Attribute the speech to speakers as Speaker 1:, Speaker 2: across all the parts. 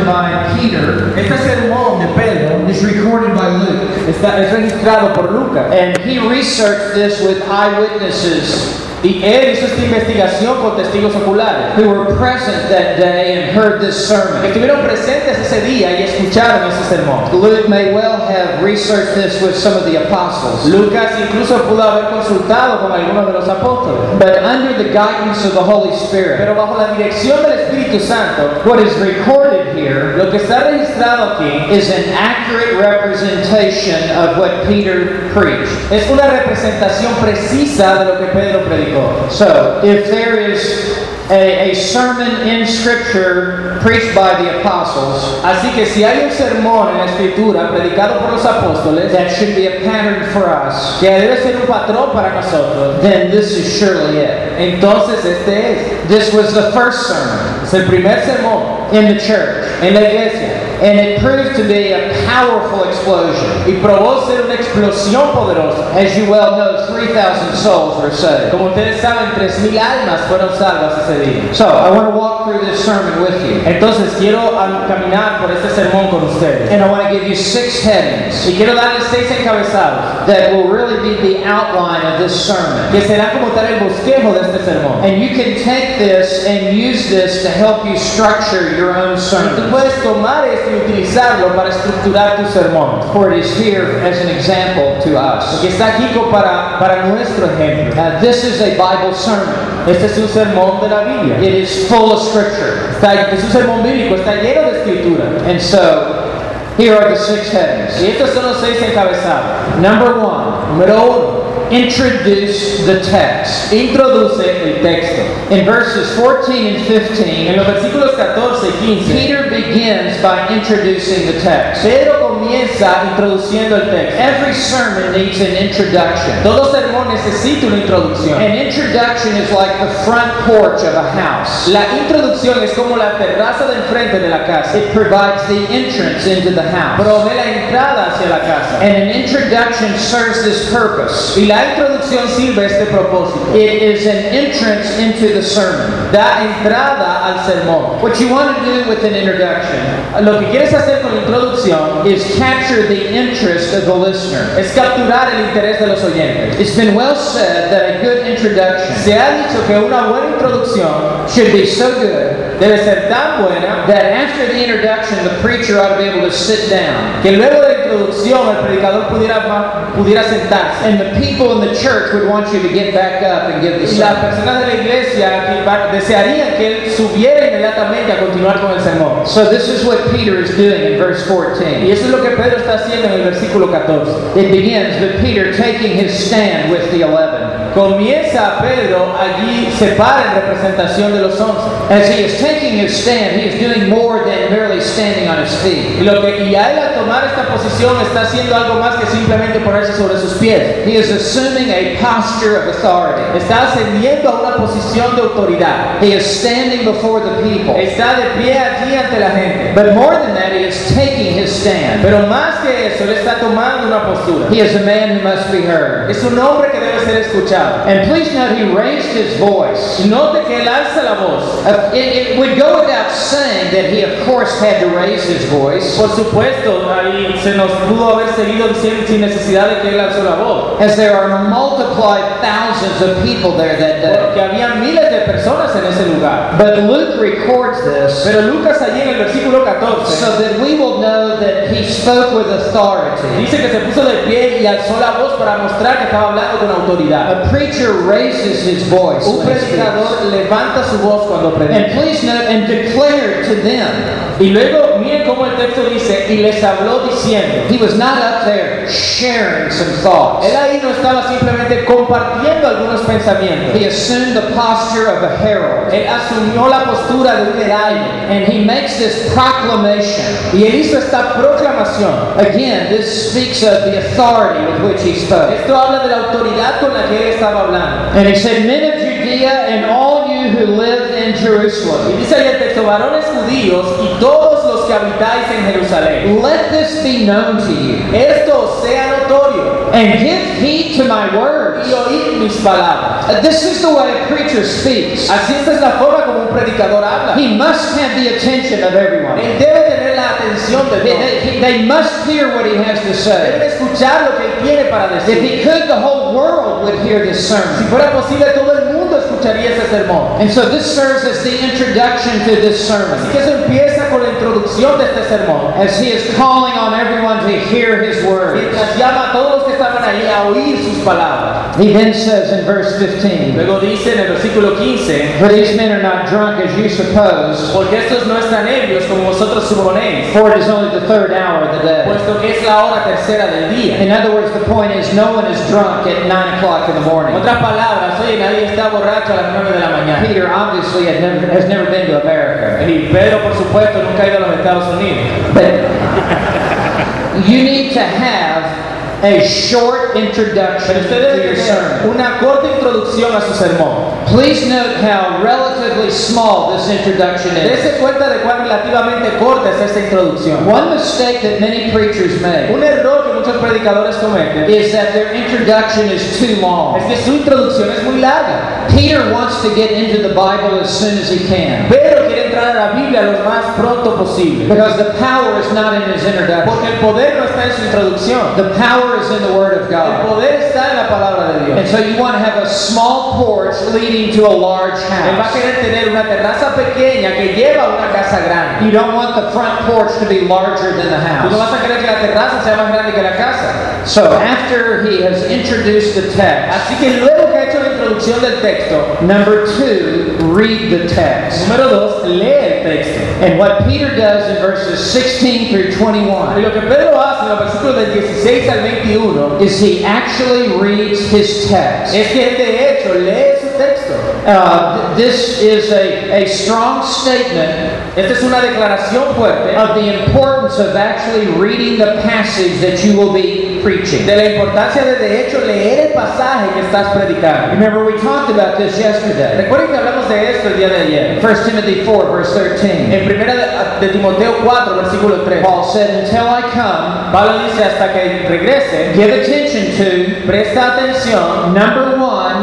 Speaker 1: sermon by Peter
Speaker 2: Este sermón de Pedro
Speaker 1: is recorded by Luke.
Speaker 2: está, es registrado por Lucas.
Speaker 3: And he researched this with eyewitnesses
Speaker 2: Y él hizo esta investigación con testigos oculares.
Speaker 3: who were present that day and heard this
Speaker 2: Que
Speaker 3: sermon.
Speaker 2: estuvieron presentes ese día y escucharon ese sermón.
Speaker 3: Luke may well have researched this with some of the apostles.
Speaker 2: Lucas incluso pudo haber consultado con algunos de los apóstoles.
Speaker 3: But under the guidance of the Holy Spirit,
Speaker 2: Pero bajo la dirección del Espíritu Santo,
Speaker 3: what is recorded here
Speaker 2: lo que está registrado aquí
Speaker 3: is an accurate representation of what Peter preached.
Speaker 2: es una representación precisa de lo que Pedro predicó.
Speaker 3: So, if there is a, a sermon in Scripture preached by the apostles,
Speaker 2: Así que si hay un sermón en la Escritura predicado por los apóstoles,
Speaker 3: that should be a pattern for us,
Speaker 2: que debe ser un patrón para nosotros,
Speaker 3: then this is surely it.
Speaker 2: entonces este es.
Speaker 3: This was the first sermon
Speaker 2: Es el primer sermón
Speaker 3: in the church,
Speaker 2: en la iglesia
Speaker 3: and it proved to be a powerful explosion.
Speaker 2: y probó ser una explosión poderosa.
Speaker 3: As you well know, 3,000 souls were saved.
Speaker 2: Como ustedes saben, 3.000 almas fueron salvas ese día.
Speaker 3: So, I want to walk through this sermon with you,
Speaker 2: Entonces quiero caminar por este sermón con ustedes.
Speaker 3: and I want to give you six headings
Speaker 2: Y quiero darles seis encabezados,
Speaker 3: that will really be the outline of this sermon.
Speaker 2: que serán como tal el bosquejo de este sermón.
Speaker 3: And you can take this and use this to help you structure your own
Speaker 2: Tú
Speaker 3: sermon.
Speaker 2: puedes tomar esto y utilizarlo para estructurar tu sermón.
Speaker 3: For it is here as an example to us.
Speaker 2: Porque está aquí para, para nuestro ejemplo.
Speaker 3: Uh, this is a Bible sermon.
Speaker 2: Este es un sermón de la Biblia.
Speaker 3: It is full of scripture.
Speaker 2: Está, es un sermón bíblico, está lleno de escritura.
Speaker 3: And so, here are the six headings.
Speaker 2: Y estos son los seis encabezados.
Speaker 3: Number one,
Speaker 2: Número uno,
Speaker 3: introduce the text.
Speaker 2: introduce el texto.
Speaker 3: In verses 14 and
Speaker 2: En
Speaker 3: 15,
Speaker 2: los versículos 14 y 15,
Speaker 3: Peter begins by introducing the text.
Speaker 2: Pedro comienza introduciendo el texto.
Speaker 3: Every sermon needs an introduction.
Speaker 2: Todo sermón necesita una introducción.
Speaker 3: An introduction is like the front porch of a house.
Speaker 2: La introducción es como la terraza del frente de la casa.
Speaker 3: It provides the entrance into the house.
Speaker 2: Provee la entrada hacia la casa.
Speaker 3: And an introduction serves this purpose.
Speaker 2: Y la introducción sirve este propósito.
Speaker 3: It is an entrance into the sermon.
Speaker 2: Da entrada al sermón.
Speaker 3: What you want to do with an introduction uh,
Speaker 2: Lo que quieres hacer con la introducción
Speaker 3: is capture the interest of the listener.
Speaker 2: es capturar el interés de los oyentes.
Speaker 3: It's been well said that a good introduction
Speaker 2: Se ha dicho que una buena introducción
Speaker 3: should be so good
Speaker 2: debe ser tan buena
Speaker 3: that after the introduction, the preacher ought to be able to sit down.
Speaker 2: que luego de la introducción el predicador pudiera, pudiera sentarse.
Speaker 3: And the people in the church would want you to get back up and give the
Speaker 2: Y las personas de la iglesia desearían que él subiera inmediatamente a continuar con el sermón.
Speaker 3: So this is what Peter is doing in verse
Speaker 2: Y
Speaker 3: 14.
Speaker 2: eso es lo que Pedro está haciendo en el versículo 14.
Speaker 3: It begins with Peter taking his stand with the eleven.
Speaker 2: Comienza Pedro allí, se para en representación de los once.
Speaker 3: As he is taking his stand, he is doing more than merely standing on his feet.
Speaker 2: lo que, y a él al tomar esta posición está haciendo algo más que simplemente ponerse sobre sus pies.
Speaker 3: He is assuming a posture of authority.
Speaker 2: Está ascendiendo a una posición de autoridad.
Speaker 3: He is standing before the people.
Speaker 2: Está de pie allí ante la gente.
Speaker 3: But more than that, he is taking his stand.
Speaker 2: Pero más que eso, él está tomando una postura.
Speaker 3: He is a man who must be heard.
Speaker 2: Es un hombre que debe ser escuchado.
Speaker 3: And please note, he raised his voice.
Speaker 2: Note que él alza la voz.
Speaker 3: Uh, It, it would go without saying that he, of course, had to raise his voice,
Speaker 2: Por supuesto, ahí se nos pudo haber seguido diciendo sin necesidad de que él alzó la voz.
Speaker 3: as there are multiplied thousands of people there that day.
Speaker 2: Porque había miles de personas en ese lugar.
Speaker 3: But Luke records this
Speaker 2: Pero Lucas allí en el versículo 14
Speaker 3: so that we will know that he spoke with authority.
Speaker 2: dice que se puso de pie y alzó la voz para mostrar que estaba hablando con autoridad.
Speaker 3: Preacher raises his voice.
Speaker 2: Un
Speaker 3: when he speaks.
Speaker 2: predicador levanta su voz cuando predica.
Speaker 3: And please note, and declare to them.
Speaker 2: Y luego miren texto dice, y les habló diciendo.
Speaker 3: He was not up there sharing some thoughts.
Speaker 2: Él ahí no estaba simplemente compartiendo algunos pensamientos.
Speaker 3: He assumed the posture of a herald.
Speaker 2: Él asumió la postura de un heraldo.
Speaker 3: And he makes this proclamation.
Speaker 2: Y él hizo esta proclamación.
Speaker 3: Again, this speaks of the authority with which he spoke.
Speaker 2: Esto habla de la autoridad con la que él estaba hablando.
Speaker 3: And he said, Men of Judea and all you who live in
Speaker 2: Y dice el texto, varones judíos y todos los que habitáis en Jerusalén.
Speaker 3: let this be known to you.
Speaker 2: Esto sea notorio
Speaker 3: And give heed to my words.
Speaker 2: y oíd mis palabras.
Speaker 3: Uh, This is the way a preacher speaks.
Speaker 2: Así esta es la forma como un predicador habla.
Speaker 3: He must have the attention of everyone.
Speaker 2: Él debe tener la atención de todos.
Speaker 3: they- they must hear what he has to
Speaker 2: Deben
Speaker 3: say.
Speaker 2: escuchar lo que él tiene para decir.
Speaker 3: If he could, the whole world would hear this sermon.
Speaker 2: Si fuera posible, todo el mundo escucharía ese sermón.
Speaker 3: And so this serves as the introduction to this
Speaker 2: Así
Speaker 3: sermon.
Speaker 2: que eso empieza con la introducción de este sermón.
Speaker 3: As he is calling on everyone to hear his words.
Speaker 2: Mientras llama a todos los que estaban ahí a oír sus palabras.
Speaker 3: He then says in verse 15,
Speaker 2: Luego dice en el versículo 15,
Speaker 3: For these men are not drunk as you suppose,
Speaker 2: porque estos no están ebrios como vosotros suponéis,
Speaker 3: for it is only the third hour of the day.
Speaker 2: puesto que es la hora tercera del día.
Speaker 3: In other words, the point is no one is drunk at 9 o'clock in the morning.
Speaker 2: otras palabras, oye, nadie está borracho a las 9 de la mañana.
Speaker 3: Peter obviously had never, has never been to America.
Speaker 2: Y Pedro, por supuesto, nunca ha ido a los Estados Unidos.
Speaker 3: But you need to have a short introduction to your sermon.
Speaker 2: una corta introducción a su sermón.
Speaker 3: Please note how relatively small this introduction is.
Speaker 2: Dese cuenta de cuán relativamente corta es esta introducción.
Speaker 3: One mistake that many preachers make
Speaker 2: Un error que muchos predicadores cometen
Speaker 3: is that their introduction is too
Speaker 2: es
Speaker 3: long.
Speaker 2: que su introducción es muy larga.
Speaker 3: Peter wants to get into the Bible as soon as he can
Speaker 2: Pedro quiere entrar a la Biblia lo más pronto posible.
Speaker 3: because the power is not in his introduction.
Speaker 2: Porque el poder no está en su introducción.
Speaker 3: The power is in the Word of
Speaker 2: El
Speaker 3: God.
Speaker 2: poder está en la palabra de
Speaker 3: And so you want to have a small porch leading to a large
Speaker 2: Él va a
Speaker 3: house.
Speaker 2: querer tener una terraza pequeña que lleva a una casa grande.
Speaker 3: You don't want the front porch to be larger than the
Speaker 2: Tú no
Speaker 3: house.
Speaker 2: vas a querer que la terraza sea más grande que la casa.
Speaker 3: So after he has introduced the text,
Speaker 2: Así que luego que ha hecho la introducción del texto,
Speaker 3: number two, read the text.
Speaker 2: número dos, lee el texto.
Speaker 3: And what Peter does in verses 16 through
Speaker 2: Y
Speaker 3: 21
Speaker 2: lo que Pedro hace en los versículos del 16 al 21
Speaker 3: is he actually reads his text.
Speaker 2: es que de hecho lee.
Speaker 3: Uh, this is a, a strong statement
Speaker 2: Esta es una declaración fuerte
Speaker 3: of the importance of actually reading the passage that you will be preaching.
Speaker 2: de la importancia de de hecho leer el pasaje que estás predicando.
Speaker 3: Remember, we talked about this yesterday.
Speaker 2: Recuerden que hablamos de esto el día de ayer.
Speaker 3: 1 Timothy 4, verse 13.
Speaker 2: En primera de, de Timoteo 4, versículo 3.
Speaker 3: Paul said, Until I come,
Speaker 2: Pablo dice hasta que regrese,
Speaker 3: give attention to
Speaker 2: presta atención
Speaker 3: number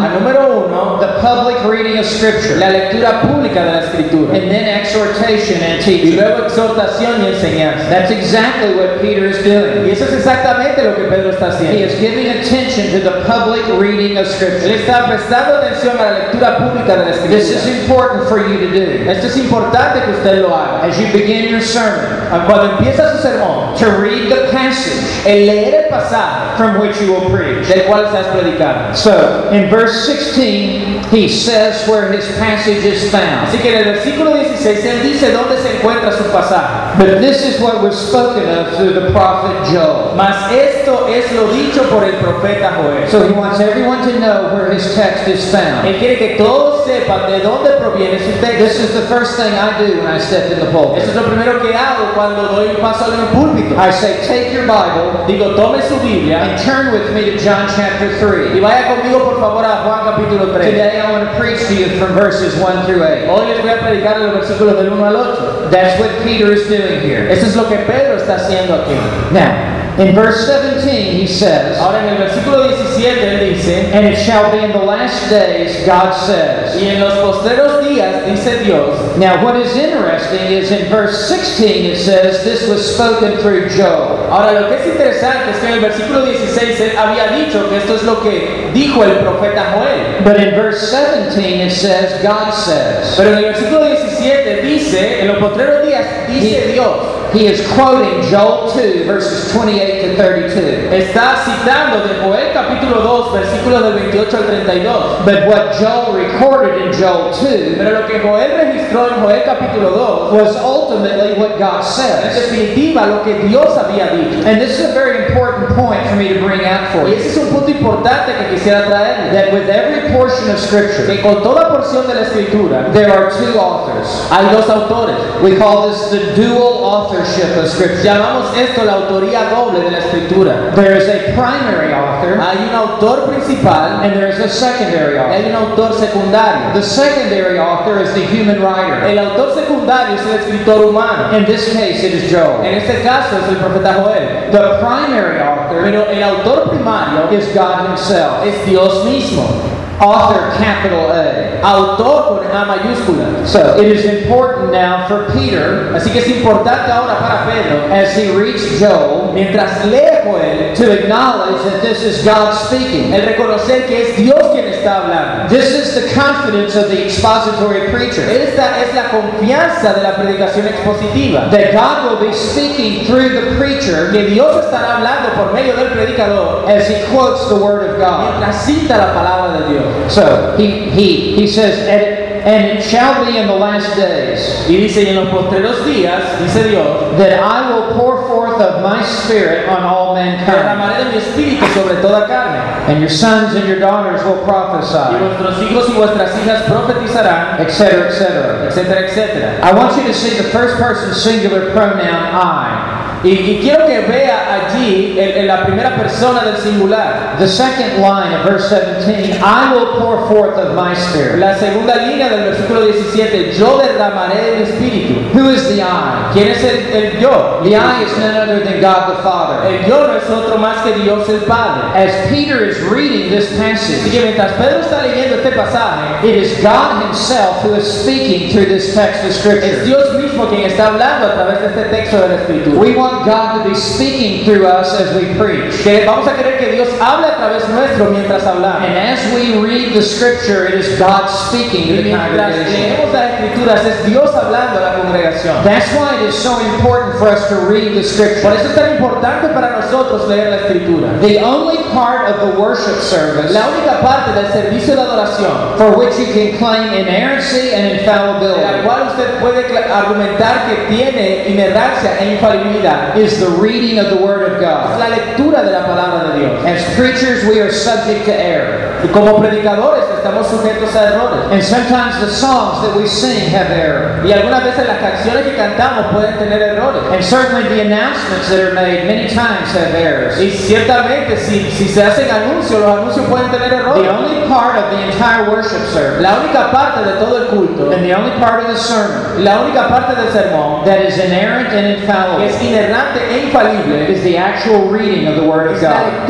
Speaker 2: a
Speaker 3: one,
Speaker 2: número uno,
Speaker 3: the public reading of Scripture,
Speaker 2: la lectura pública de la escritura.
Speaker 3: and then exhortation and
Speaker 2: Y
Speaker 3: teaching.
Speaker 2: luego exhortación y enseñanza.
Speaker 3: That's exactly what Peter is doing.
Speaker 2: Y eso es exactamente lo que Pedro está haciendo.
Speaker 3: He is giving attention to the public reading of
Speaker 2: Él
Speaker 3: Scripture.
Speaker 2: está prestando atención a la lectura pública de la escritura.
Speaker 3: This is important for you to do
Speaker 2: Esto es importante que usted lo haga.
Speaker 3: as you begin your sermon ah,
Speaker 2: Cuando empieza su sermón,
Speaker 3: to read the passage
Speaker 2: el leer el pasaje
Speaker 3: from which you will preach.
Speaker 2: del cual estás predicando.
Speaker 3: So, in verse 16, he says where his passage is found.
Speaker 2: Así que en el versículo 16 él dice dónde se encuentra su pasaje.
Speaker 3: But this is what was spoken of through the prophet Joel.
Speaker 2: Mas esto es lo dicho por el profeta Joel.
Speaker 3: So he wants everyone to know where his text is found.
Speaker 2: Él quiere que todos sepan de dónde proviene su
Speaker 3: This
Speaker 2: texto.
Speaker 3: is the first thing I do when I step in the pulpit.
Speaker 2: Eso es lo primero que hago cuando doy un paso en el púlpito.
Speaker 3: I say, take your Bible
Speaker 2: Digo, tome su Biblia
Speaker 3: and turn with me to John chapter
Speaker 2: y
Speaker 3: 3.
Speaker 2: vaya conmigo por favor a Juan capítulo 3.
Speaker 3: Today I want to preach to you from verses 1 through 8.
Speaker 2: Hoy les voy a predicar los versículos del 1 al 8.
Speaker 3: That's what Peter is doing here.
Speaker 2: Eso es lo que Pedro está haciendo aquí.
Speaker 3: Now, in verse 17, he says,
Speaker 2: Ahora en el versículo 17 él dice,
Speaker 3: And it shall be in the last days, God says.
Speaker 2: y en los postreros días dice Dios,
Speaker 3: Now, what is interesting is in verse 16 it says this was spoken through Joel.
Speaker 2: Ahora lo que es interesante es que en el versículo 16 él había dicho que esto es lo que dijo el profeta Joel.
Speaker 3: But in verse 17 it says God says.
Speaker 2: Pero en el versículo 17 dice, en los postreros días dice Dios.
Speaker 3: He is quoting Joel 2, verses 28 to 32.
Speaker 2: Está citando de Joel capítulo 2, versículos del 28 al 32.
Speaker 3: But what Joel recorded in Joel 2
Speaker 2: Pero lo que Joel registró en Joel capítulo 2
Speaker 3: was ultimately what God
Speaker 2: es
Speaker 3: says.
Speaker 2: definitiva lo que Dios había dicho.
Speaker 3: And this is a very important point for me to bring out for
Speaker 2: Y
Speaker 3: you.
Speaker 2: ese es un punto importante que quisiera traer.
Speaker 3: That with every portion of Scripture,
Speaker 2: Que con toda porción de la escritura
Speaker 3: there are two authors.
Speaker 2: hay dos autores.
Speaker 3: We call this the dual authorship of Scripture.
Speaker 2: Llamamos esto la autoría doble de la escritura.
Speaker 3: There is a primary author
Speaker 2: Hay un autor principal
Speaker 3: and there is a secondary author.
Speaker 2: hay un autor secundario.
Speaker 3: The secondary author is the human writer.
Speaker 2: El autor secundario es el escritor humano.
Speaker 3: In this case, it is Joel.
Speaker 2: En este caso es el profeta Joel.
Speaker 3: The primary author
Speaker 2: Pero el autor primario
Speaker 3: is God Himself.
Speaker 2: es Dios mismo.
Speaker 3: Author capital A.
Speaker 2: autor con A mayúscula.
Speaker 3: So it is important now for Peter,
Speaker 2: Así que es importante ahora para Pedro,
Speaker 3: as he reads Joel,
Speaker 2: mientras lee Joel,
Speaker 3: to acknowledge that this is God speaking.
Speaker 2: el reconocer que es Dios quien está hablando.
Speaker 3: This is the confidence of the expository preacher.
Speaker 2: Esta es la confianza de la predicación expositiva.
Speaker 3: That God will be speaking through the preacher
Speaker 2: Que Dios estará hablando por medio del predicador
Speaker 3: as he quotes the word of God.
Speaker 2: mientras cita la palabra de Dios.
Speaker 3: So he, he, he says, and and it shall be in the last days
Speaker 2: Y dice, y en los postreros días, dice Dios,
Speaker 3: that I will pour forth of my spirit on all mankind.
Speaker 2: derramaré de mi espíritu sobre toda carne.
Speaker 3: And your sons and your daughters will
Speaker 2: Y
Speaker 3: prophesy,
Speaker 2: vuestros hijos y vuestras hijas profetizarán,
Speaker 3: etc., etc.
Speaker 2: etcétera, etcétera.
Speaker 3: I want you to see the first person singular pronoun I.
Speaker 2: Y, y quiero que vea en, en la primera persona del singular.
Speaker 3: The second line of verse 17, I will pour forth of my spirit.
Speaker 2: La segunda línea del versículo 17, yo derramaré de espíritu.
Speaker 3: Who is the I?
Speaker 2: ¿Quién es el, el yo?
Speaker 3: The I is none other than God the Father.
Speaker 2: El yo no es otro más que Dios el Padre.
Speaker 3: As Peter is reading this
Speaker 2: Así
Speaker 3: passage,
Speaker 2: que mientras Pedro está leyendo este pasaje,
Speaker 3: it is God Himself who is speaking through this text of
Speaker 2: es
Speaker 3: Scripture.
Speaker 2: Dios mismo quien está hablando a través de este texto de la Escritura.
Speaker 3: We want God to be speaking through us as we preach.
Speaker 2: Que vamos a querer que Dios hable a través nuestro mientras hablamos.
Speaker 3: And as we read the Scripture, it is God speaking to the congregation.
Speaker 2: leemos las Escrituras, es Dios hablando a la congregación.
Speaker 3: That's why it is so important for us to read the
Speaker 2: Por
Speaker 3: Scripture.
Speaker 2: eso es tan importante para nosotros leer la Escritura.
Speaker 3: The only part of the worship service
Speaker 2: La única parte del servicio de adoración
Speaker 3: for which you can claim inerrancy and
Speaker 2: de la
Speaker 3: infallibility
Speaker 2: cual usted puede argumentar que tiene inerrancia e infalibilidad
Speaker 3: is the reading of the Word of God.
Speaker 2: la lectura de la palabra de Dios.
Speaker 3: As preachers, we are subject to error.
Speaker 2: Y como predicadores estamos sujetos a errores.
Speaker 3: And sometimes the songs that we sing have error.
Speaker 2: Y algunas veces las canciones que cantamos pueden tener errores.
Speaker 3: And certainly the announcements that are made many times have errors.
Speaker 2: Y ciertamente si, si se hacen anuncios, los anuncios pueden tener
Speaker 3: The
Speaker 2: errores.
Speaker 3: only part of the entire worship service
Speaker 2: La única parte de todo el culto,
Speaker 3: and the only part of the sermon
Speaker 2: la única parte del sermón
Speaker 3: that is inerrant and
Speaker 2: que es
Speaker 3: infallible
Speaker 2: inerrante e infalible
Speaker 3: is the actual reading of the Word of God.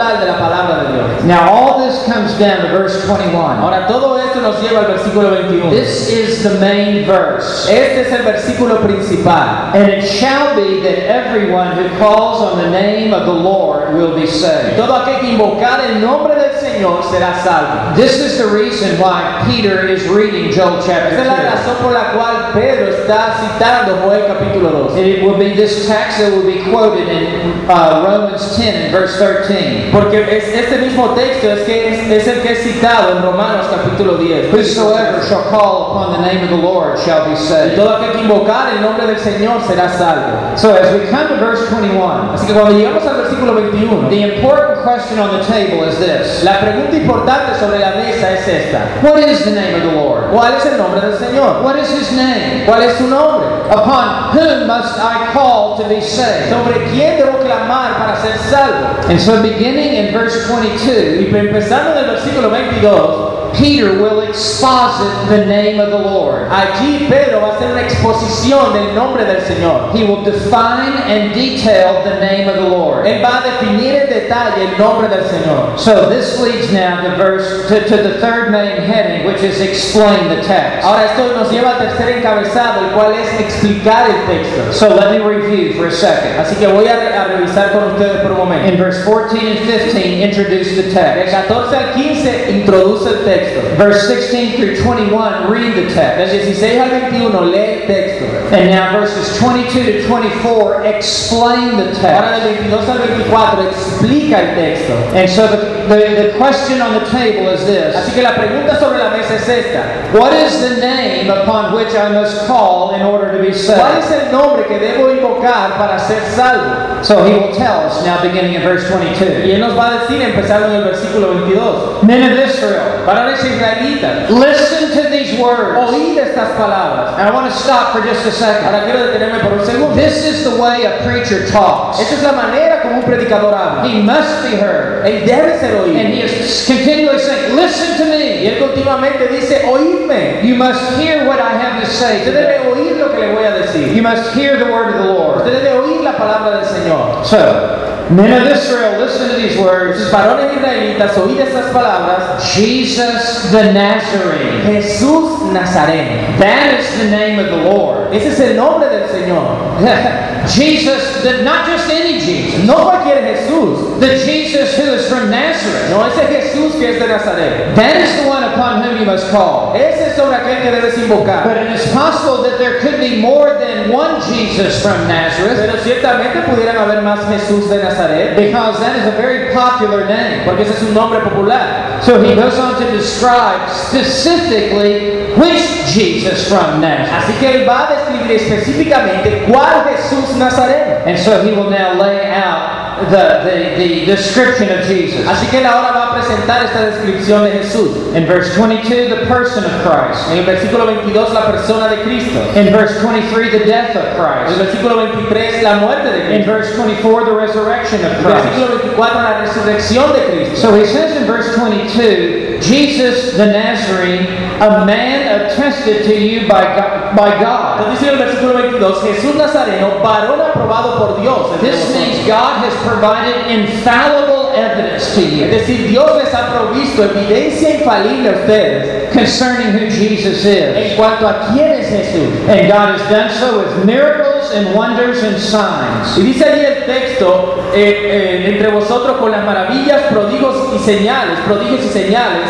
Speaker 2: Lectura como tal de la palabra de Dios.
Speaker 3: Now, all this comes down to verse 21.
Speaker 2: Ahora todo esto nos lleva al versículo 21.
Speaker 3: This is the main verse.
Speaker 2: Este es el versículo principal.
Speaker 3: And it shall be that everyone who calls on the name of the Lord will be saved.
Speaker 2: Todo aquel que invocar el nombre del Señor será salvo.
Speaker 3: This is the reason why Peter is reading Joel chapter
Speaker 2: Esa es la
Speaker 3: 2.
Speaker 2: razón por la cual Pedro está citando Joel capítulo 2.
Speaker 3: It will be this text that will be quoted in uh, Romans 10 and verse 13.
Speaker 2: Porque es este mismo texto es, que es, es el que es citado en Romanos capítulo 10.
Speaker 3: Whosoever shall call upon the name of the Lord shall be
Speaker 2: Y
Speaker 3: saved.
Speaker 2: todo aquel que invocar el nombre del Señor será salvo.
Speaker 3: So as we come to verse 21,
Speaker 2: Así que cuando llegamos al versículo 21,
Speaker 3: the important question on the table is this.
Speaker 2: la pregunta importante sobre la mesa es esta.
Speaker 3: What is the name of the Lord?
Speaker 2: ¿Cuál es el nombre del Señor?
Speaker 3: What is his name?
Speaker 2: ¿Cuál es su nombre?
Speaker 3: Upon whom must I call to be saved?
Speaker 2: ¿Sobre quién debo clamar para ser salvo?
Speaker 3: And so beginning in verse 22,
Speaker 2: Y empezando en el versículo 22,
Speaker 3: Peter will exposit the name of the Lord.
Speaker 2: allí Pedro va a hacer una exposición del nombre del Señor.
Speaker 3: He will define and detail the name of the Lord.
Speaker 2: Él va a definir en detalle el nombre del Señor.
Speaker 3: So this leads now to verse to, to the third main heading, which is explain the text.
Speaker 2: Ahora esto nos lleva al tercer encabezado, el cual es explicar el texto.
Speaker 3: So let me review for a second.
Speaker 2: Así que voy a, a revisar con ustedes por un momento.
Speaker 3: In verse 14 and 15, introduce the
Speaker 2: Del
Speaker 3: text.
Speaker 2: 14 al 15 introduce el texto.
Speaker 3: Verse 16 through 21, read the
Speaker 2: Del
Speaker 3: text.
Speaker 2: 16 al 21 lee el texto.
Speaker 3: And now verses 22 to 24 explain the
Speaker 2: Ahora
Speaker 3: text.
Speaker 2: del 22 al 24 explica el texto.
Speaker 3: And so the, the, the question on the table is this.
Speaker 2: Así que la pregunta sobre la mesa es esta.
Speaker 3: What is the name upon which I must call in order to be
Speaker 2: ¿Cuál
Speaker 3: saved?
Speaker 2: es el nombre que debo invocar para ser salvo?
Speaker 3: So he will tell us now beginning in verse
Speaker 2: Y
Speaker 3: 22.
Speaker 2: él nos va a decir, empezando en el versículo 22.
Speaker 3: Men of Israel,
Speaker 2: Varones israelitas,
Speaker 3: listen to these words.
Speaker 2: oíd estas palabras.
Speaker 3: And I want to stop for just a second.
Speaker 2: Ahora quiero detenerme por un segundo.
Speaker 3: This is the way a preacher talks.
Speaker 2: Esta es la manera como un predicador habla.
Speaker 3: He must be heard.
Speaker 2: Él debe ser
Speaker 3: And he is continually saying, Listen to
Speaker 2: Y
Speaker 3: me.
Speaker 2: él continuamente dice, oídme.
Speaker 3: You must hear what I have to say
Speaker 2: Usted debe oír lo que le voy a decir.
Speaker 3: You must hear the word of the Lord.
Speaker 2: Usted debe oír la palabra del Señor.
Speaker 3: So, Men of Israel, listen to these words.
Speaker 2: varones israelitas, oíd estas palabras.
Speaker 3: Jesus the Nazarene.
Speaker 2: Jesús Nazareno.
Speaker 3: That is the name of the Lord.
Speaker 2: Ese es el nombre del Señor.
Speaker 3: Jesus, the, not just any Jesus,
Speaker 2: No cualquier Jesús.
Speaker 3: the Jesus who is from Nazareth.
Speaker 2: No ese Jesús que es de Nazaret.
Speaker 3: That is the one upon whom you must call.
Speaker 2: Ese es sobre aquel que debes invocar.
Speaker 3: But it is possible that there could be more than one Jesus from Nazareth
Speaker 2: Pero ciertamente pudieran haber más Jesús de Nazaret,
Speaker 3: because that is a very popular name.
Speaker 2: porque ese es un nombre popular.
Speaker 3: So he goes on to describe specifically which Jesus from Nazareth.
Speaker 2: Así que él va a describir específicamente cuál Jesús Nazareno.
Speaker 3: And so he will now lay out the, the, the description of Jesus.
Speaker 2: Así que él ahora va a presentar esta descripción de Jesús.
Speaker 3: In verse 22, the person of Christ.
Speaker 2: En el versículo 22, la persona de Cristo.
Speaker 3: In verse 23, the death of Christ.
Speaker 2: En el
Speaker 3: Christ.
Speaker 2: versículo 23, la muerte de Cristo.
Speaker 3: In verse 24, the resurrection of
Speaker 2: En el
Speaker 3: Christ.
Speaker 2: versículo 24, la resurrección de Cristo.
Speaker 3: So he says in verse 22, Jesus the Nazarene, a man attested to you by God. By God.
Speaker 2: Entonces dice en el versículo 22, Jesús Nazareno, varón aprobado por Dios.
Speaker 3: This means God has provided infallible evidence to
Speaker 2: Es
Speaker 3: you
Speaker 2: decir, Dios les ha provisto evidencia infalible a ustedes
Speaker 3: concerning who Jesus is.
Speaker 2: en cuanto a quién es Jesús.
Speaker 3: And God has done so with miracles and wonders and signs.
Speaker 2: Y dice ahí el texto, eh, eh, entre vosotros con las maravillas, prodigios y señales, prodigios y señales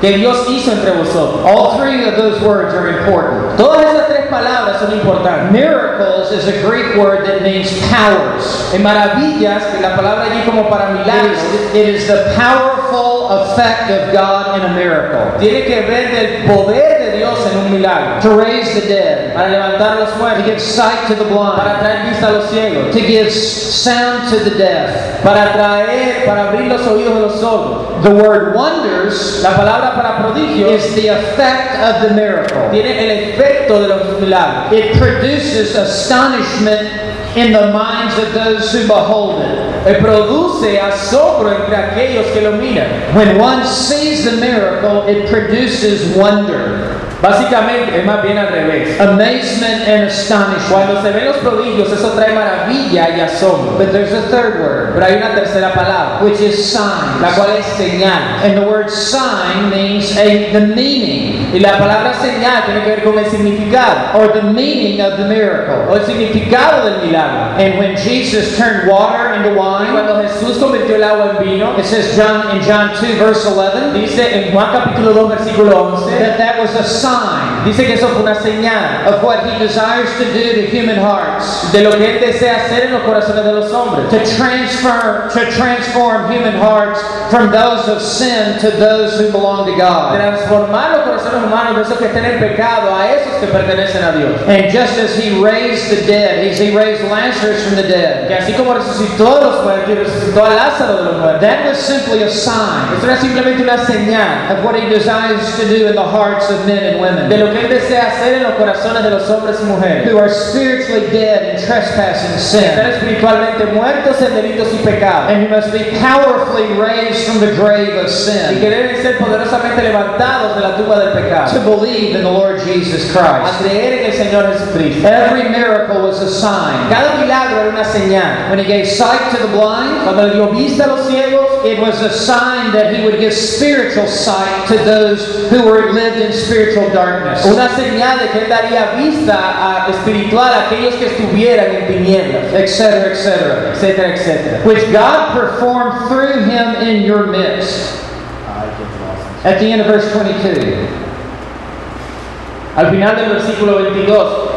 Speaker 2: que Dios hizo entre vosotros.
Speaker 3: All three of those words are important.
Speaker 2: Todas esas tres palabras son importantes.
Speaker 3: Miracles is a Greek word that means powers.
Speaker 2: En maravillas, que la palabra allí como para
Speaker 3: It
Speaker 2: milagros,
Speaker 3: is, it is the powerful effect of God in a miracle.
Speaker 2: tiene que ver del poder de Dios en un milagro.
Speaker 3: To raise the dead,
Speaker 2: Para levantar a los
Speaker 3: to give sight to the blind,
Speaker 2: para traer vista a los ciegos,
Speaker 3: to give sound to the deaf.
Speaker 2: para traer, para abrir los oídos de los sordos.
Speaker 3: The word wonders
Speaker 2: La palabra para prodigio
Speaker 3: is the effect of the miracle.
Speaker 2: tiene el efecto de los milagros.
Speaker 3: It produces astonishment in the minds of those who behold it.
Speaker 2: Eh, Produce asombro entre aquellos que lo miran.
Speaker 3: When one sees the miracle, it produces wonder,
Speaker 2: Básicamente es más bien al revés.
Speaker 3: amazement, and astonishment.
Speaker 2: Cuando se ven los prodigios, eso trae maravilla y asombro.
Speaker 3: But there's a third word,
Speaker 2: Pero hay una tercera palabra,
Speaker 3: which is signs.
Speaker 2: la cual es señal.
Speaker 3: And the word sign means a, the meaning
Speaker 2: Y la palabra señal tiene que ver con el significado
Speaker 3: or the meaning of the miracle.
Speaker 2: o el significado del milagro.
Speaker 3: And when Jesus turned water into wine,
Speaker 2: cuando Jesús convirtió el agua en vino,
Speaker 3: it says John in John 2 verse 11
Speaker 2: dice en Juan capítulo 2 versículo 11,
Speaker 3: that that was a sign sign
Speaker 2: dice que eso fue una señal
Speaker 3: of what he desires to do to human hearts.
Speaker 2: de lo que Él desea hacer en los corazones de los hombres.
Speaker 3: to transfer to transform human hearts from those of sin to those who belong to God.
Speaker 2: Transformar los corazones humanos de esos que estén en pecado a esos que pertenecen a Dios.
Speaker 3: And just as he raised the dead, he's, he raised Lazarus from the
Speaker 2: Que
Speaker 3: dead.
Speaker 2: así como resucitó a los muertos resucitó a Lázaro de los muertos,
Speaker 3: That was simply a sign
Speaker 2: esto era simplemente una señal
Speaker 3: of what he desires to do in the hearts of men and women.
Speaker 2: de lo que Él desea hacer en los corazones de los hombres y mujeres.
Speaker 3: who are spiritually dead in trespass and
Speaker 2: Están
Speaker 3: sin,
Speaker 2: espiritualmente muertos en delitos y pecados.
Speaker 3: and who must be powerfully raised from the grave of sin.
Speaker 2: Y que
Speaker 3: sin
Speaker 2: deben ser poderosamente levantados de la tumba del pecado.
Speaker 3: to believe in the Lord Jesus Christ.
Speaker 2: A creer en el Señor Jesucristo.
Speaker 3: Every miracle was a sign.
Speaker 2: Cada milagro era una señal.
Speaker 3: When he gave sight to the blind,
Speaker 2: Cuando le dio vista a los ciegos,
Speaker 3: It was a sign that he would give spiritual sight to those who were lived in spiritual darkness.
Speaker 2: Una señal de que Él daría vista a- espiritual a aquellos que estuvieran en tinieblas,
Speaker 3: Etc., etc.
Speaker 2: etcétera, etcétera.
Speaker 3: Which God performed through him in your midst. At the end of verse 22.
Speaker 2: Al final del versículo 22,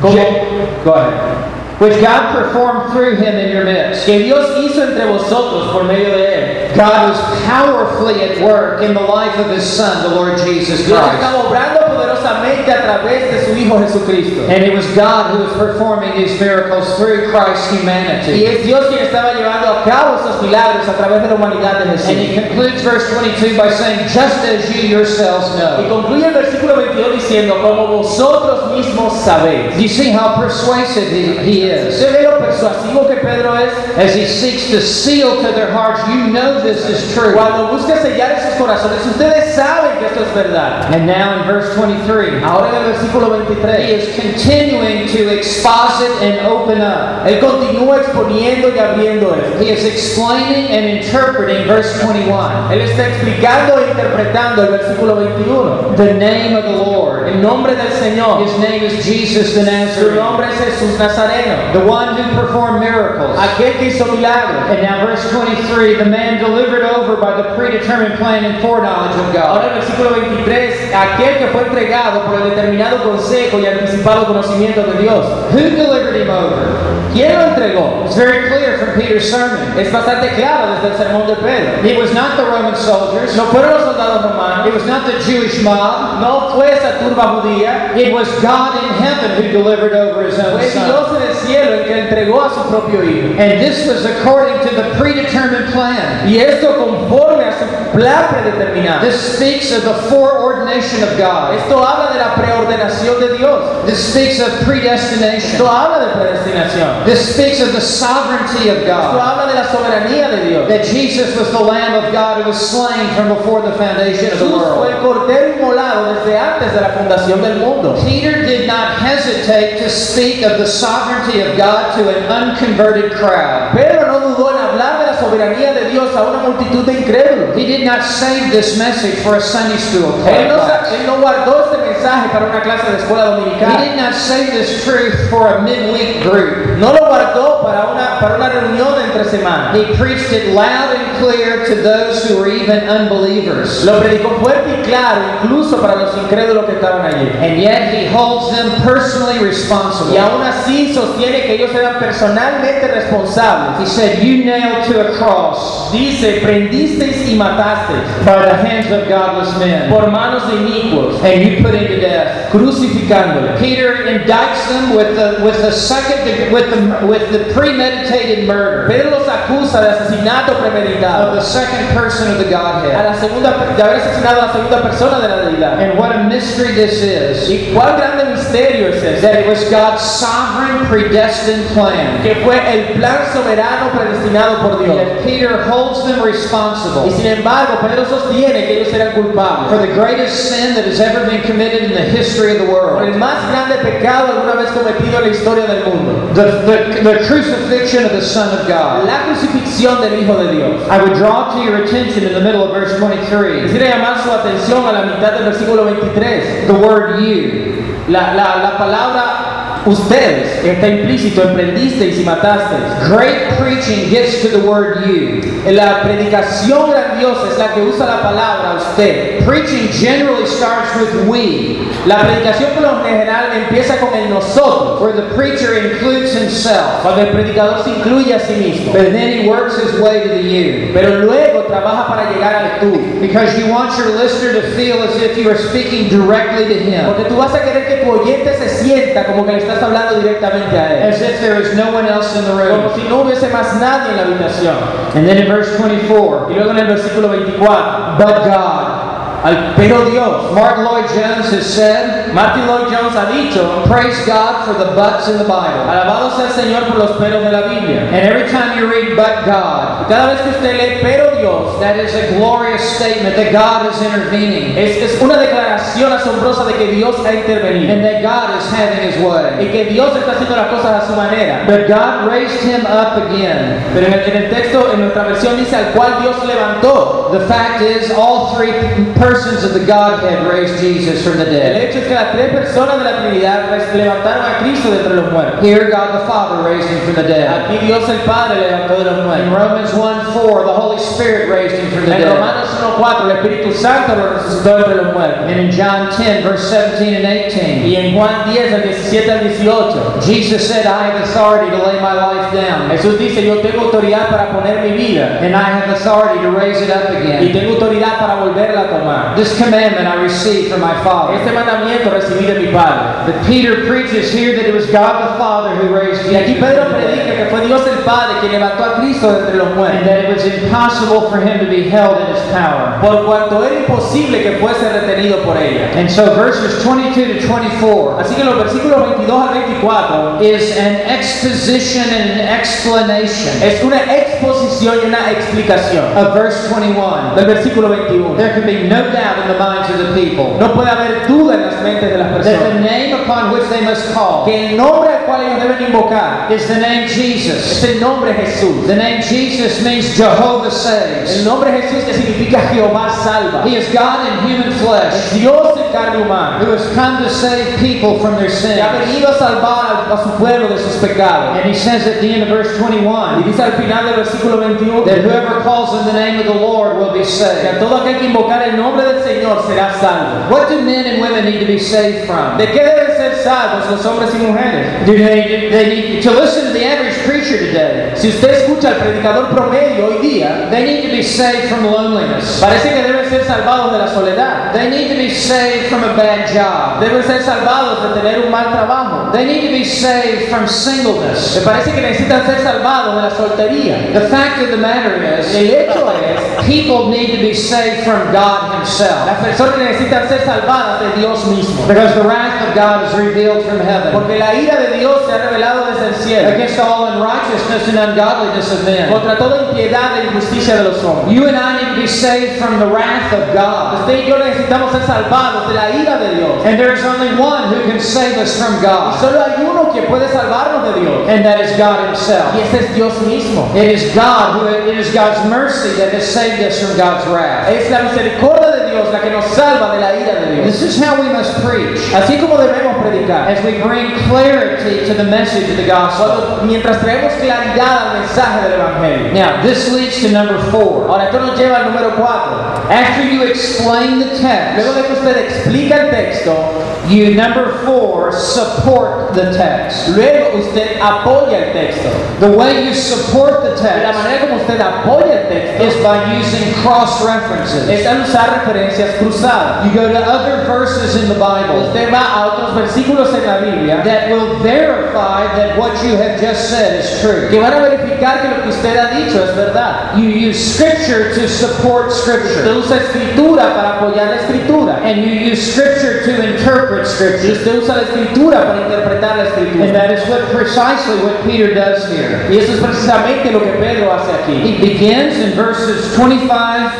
Speaker 2: ¿cómo? Go ahead.
Speaker 3: Which God performed through him in your midst.
Speaker 2: Que Dios hizo entre vosotros por medio de Él.
Speaker 3: God was powerfully at work in the life of his Son, the Lord Jesus
Speaker 2: Dios
Speaker 3: Christ.
Speaker 2: Poderosamente a través de su Hijo Jesucristo.
Speaker 3: And it was God who was performing these miracles through Christ's
Speaker 2: Y
Speaker 3: humanity.
Speaker 2: es Dios quien estaba llevando a cabo esos milagros a través de la humanidad de
Speaker 3: And he concludes verse 22 by saying, just as you yourselves know.
Speaker 2: Y concluye el versículo 22 diciendo, como vosotros mismos sabéis.
Speaker 3: You see how persuasive he, he is?
Speaker 2: ¿Usted ve lo persuasivo que Pedro es?
Speaker 3: As he seeks to seal to their hearts, you know this is true.
Speaker 2: Cuando busca sellar esos corazones, ustedes saben que esto es verdad.
Speaker 3: And now in verse 23, 23.
Speaker 2: Ahora en el versículo
Speaker 3: He is continuing to exposit and open up.
Speaker 2: él continúa exponiendo y abriendo esto.
Speaker 3: He is explaining and interpreting verse 21.
Speaker 2: Él está explicando e interpretando el versículo 21.
Speaker 3: The name of the Lord.
Speaker 2: El nombre del Señor.
Speaker 3: His name is Jesus the
Speaker 2: Su
Speaker 3: Nazarene,
Speaker 2: nombre es Jesús Nazareno.
Speaker 3: the one who performed miracles.
Speaker 2: Aquel que hizo milagros.
Speaker 3: And now, verse 23 the man delivered over by the predetermined plan and foreknowledge of God.
Speaker 2: Ahora el versículo 23, aquel que fue entregado por el determinado consejo y anticipado conocimiento de Dios.
Speaker 3: Who delivered him over?
Speaker 2: ¿Quién lo entregó?
Speaker 3: It's very clear from Peter's sermon.
Speaker 2: Es bastante claro desde el sermón de Pedro.
Speaker 3: It was not the Roman soldiers,
Speaker 2: No fueron los soldados
Speaker 3: it
Speaker 2: romanos,
Speaker 3: was not the Jewish mob,
Speaker 2: no fue esa turba judía,
Speaker 3: it was God in heaven who delivered over his own son.
Speaker 2: Cielo el que entregó a su propio hijo.
Speaker 3: And this was according to the predetermined plan.
Speaker 2: Y esto conforme a su plan predeterminado.
Speaker 3: This speaks of the foreordination of God.
Speaker 2: Esto habla de la preordenación de Dios.
Speaker 3: This speaks of predestination.
Speaker 2: Esto habla de predestinación.
Speaker 3: This speaks of the sovereignty of God.
Speaker 2: Esto habla de la soberanía de Dios.
Speaker 3: That Jesus was the Lamb of God who was slain from before the foundation of the
Speaker 2: Jesús fue el cordero inmolado desde antes de la fundación del mundo.
Speaker 3: Peter did not hesitate to speak of the sovereignty of God to an unconverted crowd.
Speaker 2: Pedro no dudó en hablar de la soberanía de Dios a una multitud de incrédulos.
Speaker 3: He did not save this message for a Sunday school
Speaker 2: Él no, él no guardó este mensaje para una clase de escuela
Speaker 3: He did not save this truth for a midweek group.
Speaker 2: No lo guardó para una, para una reunión entre semanas.
Speaker 3: He preached it loud and clear to those who were even unbelievers.
Speaker 2: Lo predicó fuerte y claro, incluso para los incrédulos que estaban allí.
Speaker 3: And yet he holds them personally responsible.
Speaker 2: Y aún así sostiene que ellos eran personalmente
Speaker 3: He
Speaker 2: responsables.
Speaker 3: said, You nailed to a cross
Speaker 2: Dice, prendisteis y matasteis
Speaker 3: by the hands of godless men,
Speaker 2: por manos de inicuos,
Speaker 3: and you put him to death.
Speaker 2: Uh, crucificándoles.
Speaker 3: Peter indicts them with the with the second with the with the premeditated murder
Speaker 2: Pedro los acusa de asesinato
Speaker 3: of the second person of the Godhead.
Speaker 2: A la segunda, de haber asesinado a la segunda persona de la deidad.
Speaker 3: And what a mystery this is
Speaker 2: ¿Y cuál grande misterio es ese?
Speaker 3: that it was God's sovereign predestined plan.
Speaker 2: Que fue el plan soberano predestinado por Dios.
Speaker 3: Yet Peter holds them responsible
Speaker 2: Y sin embargo, Pedro sostiene que ellos eran
Speaker 3: for the greatest sin that has ever been committed in the history of the world.
Speaker 2: el más grande pecado alguna vez cometido en la historia del mundo.
Speaker 3: The, the, the crucifixion of the Son of God.
Speaker 2: La crucifixión del Hijo de Dios.
Speaker 3: I would draw to your attention in the middle of verse 23
Speaker 2: Quisiera llamar su atención a la mitad del versículo 23.
Speaker 3: the word you.
Speaker 2: La, la, la palabra ustedes está implícito, emprendisteis y matasteis.
Speaker 3: Great preaching gets to the word you.
Speaker 2: La predicación grandiosa es la que usa la palabra usted.
Speaker 3: Preaching generally starts with we,
Speaker 2: La predicación por lo general empieza con el nosotros,
Speaker 3: where the preacher includes himself,
Speaker 2: cuando el predicador se incluye a sí mismo.
Speaker 3: but then he works his way to the you.
Speaker 2: Pero luego trabaja para llegar al tú.
Speaker 3: Because you want your listener to feel as if you are speaking directly to him,
Speaker 2: Porque tú vas a querer que tu oyente se sienta como que le estás hablando directamente a él.
Speaker 3: as if there is no one else in the
Speaker 2: Como
Speaker 3: room.
Speaker 2: si no hubiese más nadie en la habitación.
Speaker 3: And then in verse 24,
Speaker 2: Y luego en el versículo 24,
Speaker 3: but God.
Speaker 2: Pero Dios.
Speaker 3: Martyn Lloyd Jones has said,
Speaker 2: Martyn Lloyd Jones ha dicho,
Speaker 3: praise God for the buts in the Bible.
Speaker 2: alabado sea el Señor por los peros de la Biblia.
Speaker 3: And every time you read but God,
Speaker 2: Cada vez que usted lee pero Dios,
Speaker 3: that is a glorious statement that God is intervening
Speaker 2: es, es una declaración asombrosa de que Dios ha intervenido.
Speaker 3: and that God is having his way.
Speaker 2: Y que Dios está haciendo las cosas a su manera.
Speaker 3: But God raised him up again.
Speaker 2: Pero en el, en el texto, en nuestra versión dice al cual Dios levantó.
Speaker 3: The fact is, all three persons of the Godhead raised Jesus from the
Speaker 2: El
Speaker 3: dead.
Speaker 2: hecho es que las tres personas de la Trinidad levantaron a Cristo de entre los muertos.
Speaker 3: Here, God the Father raised him from the dead.
Speaker 2: Aquí Dios el Padre levantó de los
Speaker 3: In. Romans 1 4, the Holy Spirit raised him from the
Speaker 2: En
Speaker 3: dead.
Speaker 2: Romanos 1.4 el Espíritu Santo lo resucitó de entre los muertos.
Speaker 3: And in John 10, verse 17 and 18,
Speaker 2: Y en Juan 10, del 17 al 18,
Speaker 3: Jesus said, I have authority to lay my life down,
Speaker 2: Jesús dice, yo tengo autoridad para poner mi vida
Speaker 3: and I have authority to raise it up again.
Speaker 2: y tengo autoridad para volverla a tomar.
Speaker 3: This commandment I received from my Father.
Speaker 2: Este mandamiento recibí de mi Padre.
Speaker 3: But Peter preaches here that it was God the Father who raised
Speaker 2: Y aquí Pedro
Speaker 3: from the dead.
Speaker 2: predica que fue Dios el Padre quien levantó a Cristo de entre los
Speaker 3: and
Speaker 2: muertos.
Speaker 3: that it was impossible for him to be held in his power.
Speaker 2: Por cuanto era imposible que fuese retenido por ella.
Speaker 3: And so verses 22 to 24
Speaker 2: Así que los versículos 22 al 24
Speaker 3: is an exposition and an an explanation
Speaker 2: Es una exposición y una explicación
Speaker 3: of verse 21.
Speaker 2: del versículo 21.
Speaker 3: There can be no doubt in the minds of the people
Speaker 2: No puede haber duda en las mentes de las
Speaker 3: that the
Speaker 2: personas
Speaker 3: name upon which they must call
Speaker 2: que el nombre al cual ellos deben invocar
Speaker 3: is the name
Speaker 2: es
Speaker 3: Jesus.
Speaker 2: El nombre Jesús.
Speaker 3: The name Jesus means Jehovah
Speaker 2: El
Speaker 3: saves.
Speaker 2: nombre Jesús que significa Jehová salva.
Speaker 3: He is God in human
Speaker 2: Es
Speaker 3: flesh
Speaker 2: Dios en carne humana
Speaker 3: who has come to save people from their
Speaker 2: que ha
Speaker 3: sins.
Speaker 2: venido a salvar a su pueblo de sus pecados.
Speaker 3: And he says at the end of verse
Speaker 2: Y
Speaker 3: 21
Speaker 2: dice al final del versículo 21
Speaker 3: that whoever calls on the name of the Lord will be saved.
Speaker 2: que todo aquel que invocar el nombre del Señor será salvo.
Speaker 3: What do men and women need to be saved from?
Speaker 2: ¿De qué deben salvos los hombres y mujeres?
Speaker 3: They, they need to listen to the average preacher today?
Speaker 2: Si usted escucha al predicador promedio hoy día,
Speaker 3: They need to be saved from loneliness.
Speaker 2: parece que deben ser salvados de la soledad.
Speaker 3: They need to be saved from a bad job.
Speaker 2: Deben ser salvados de tener un mal trabajo.
Speaker 3: They need to be saved from singleness.
Speaker 2: Me parece que necesitan ser salvados de la soltería.
Speaker 3: The fact of the matter is,
Speaker 2: El hecho es,
Speaker 3: people need to be saved from God Himself.
Speaker 2: las personas necesitan ser salvadas de Dios mismo.
Speaker 3: Because the wrath of God is revealed from heaven
Speaker 2: Porque la ira de Dios se ha revelado desde el cielo
Speaker 3: against all unrighteousness and ungodliness of men.
Speaker 2: contra toda impiedad e injusticia de los hombres.
Speaker 3: You and I need to be saved from the wrath of God.
Speaker 2: Usted y yo necesitamos ser salvados de la ira de Dios.
Speaker 3: And there is only one who can save us from
Speaker 2: Y
Speaker 3: God,
Speaker 2: solo hay uno que puede salvarnos de Dios.
Speaker 3: and that is God Himself.
Speaker 2: Y ese es Dios mismo.
Speaker 3: It is God who it is God's mercy that has saved us from God's wrath.
Speaker 2: Es la misericordia de Dios la que nos salva de la ira de Dios.
Speaker 3: This is how we must preach
Speaker 2: Así como debemos predicar.
Speaker 3: as we bring clarity to the message of the gospel.
Speaker 2: Mientras traemos claridad al mensaje del Evangelio.
Speaker 3: Now, this leads to number four.
Speaker 2: Ahora, esto nos lleva al número 4.
Speaker 3: After you explain the
Speaker 2: Luego
Speaker 3: text,
Speaker 2: de que usted explica el texto,
Speaker 3: you, number four, support the text.
Speaker 2: luego usted apoya el texto.
Speaker 3: The way you support the
Speaker 2: De la
Speaker 3: text
Speaker 2: manera como usted apoya el texto
Speaker 3: is by using cross references.
Speaker 2: es al usar referencias cruzadas.
Speaker 3: You go to other verses in the Bible
Speaker 2: Usted a otros versículos en la Biblia
Speaker 3: that will verify that what you have just said is true.
Speaker 2: que van a verificar que lo que usted ha dicho es verdad.
Speaker 3: You use scripture to support
Speaker 2: Usted
Speaker 3: scripture.
Speaker 2: usa escritura para apoyar la escritura.
Speaker 3: And you use scripture to interpret scripture.
Speaker 2: usted usa la escritura para interpretar la escritura.
Speaker 3: And that is what precisely what Peter does here.
Speaker 2: Y eso es precisamente lo que Pedro hace aquí.
Speaker 3: He begins in verses 25,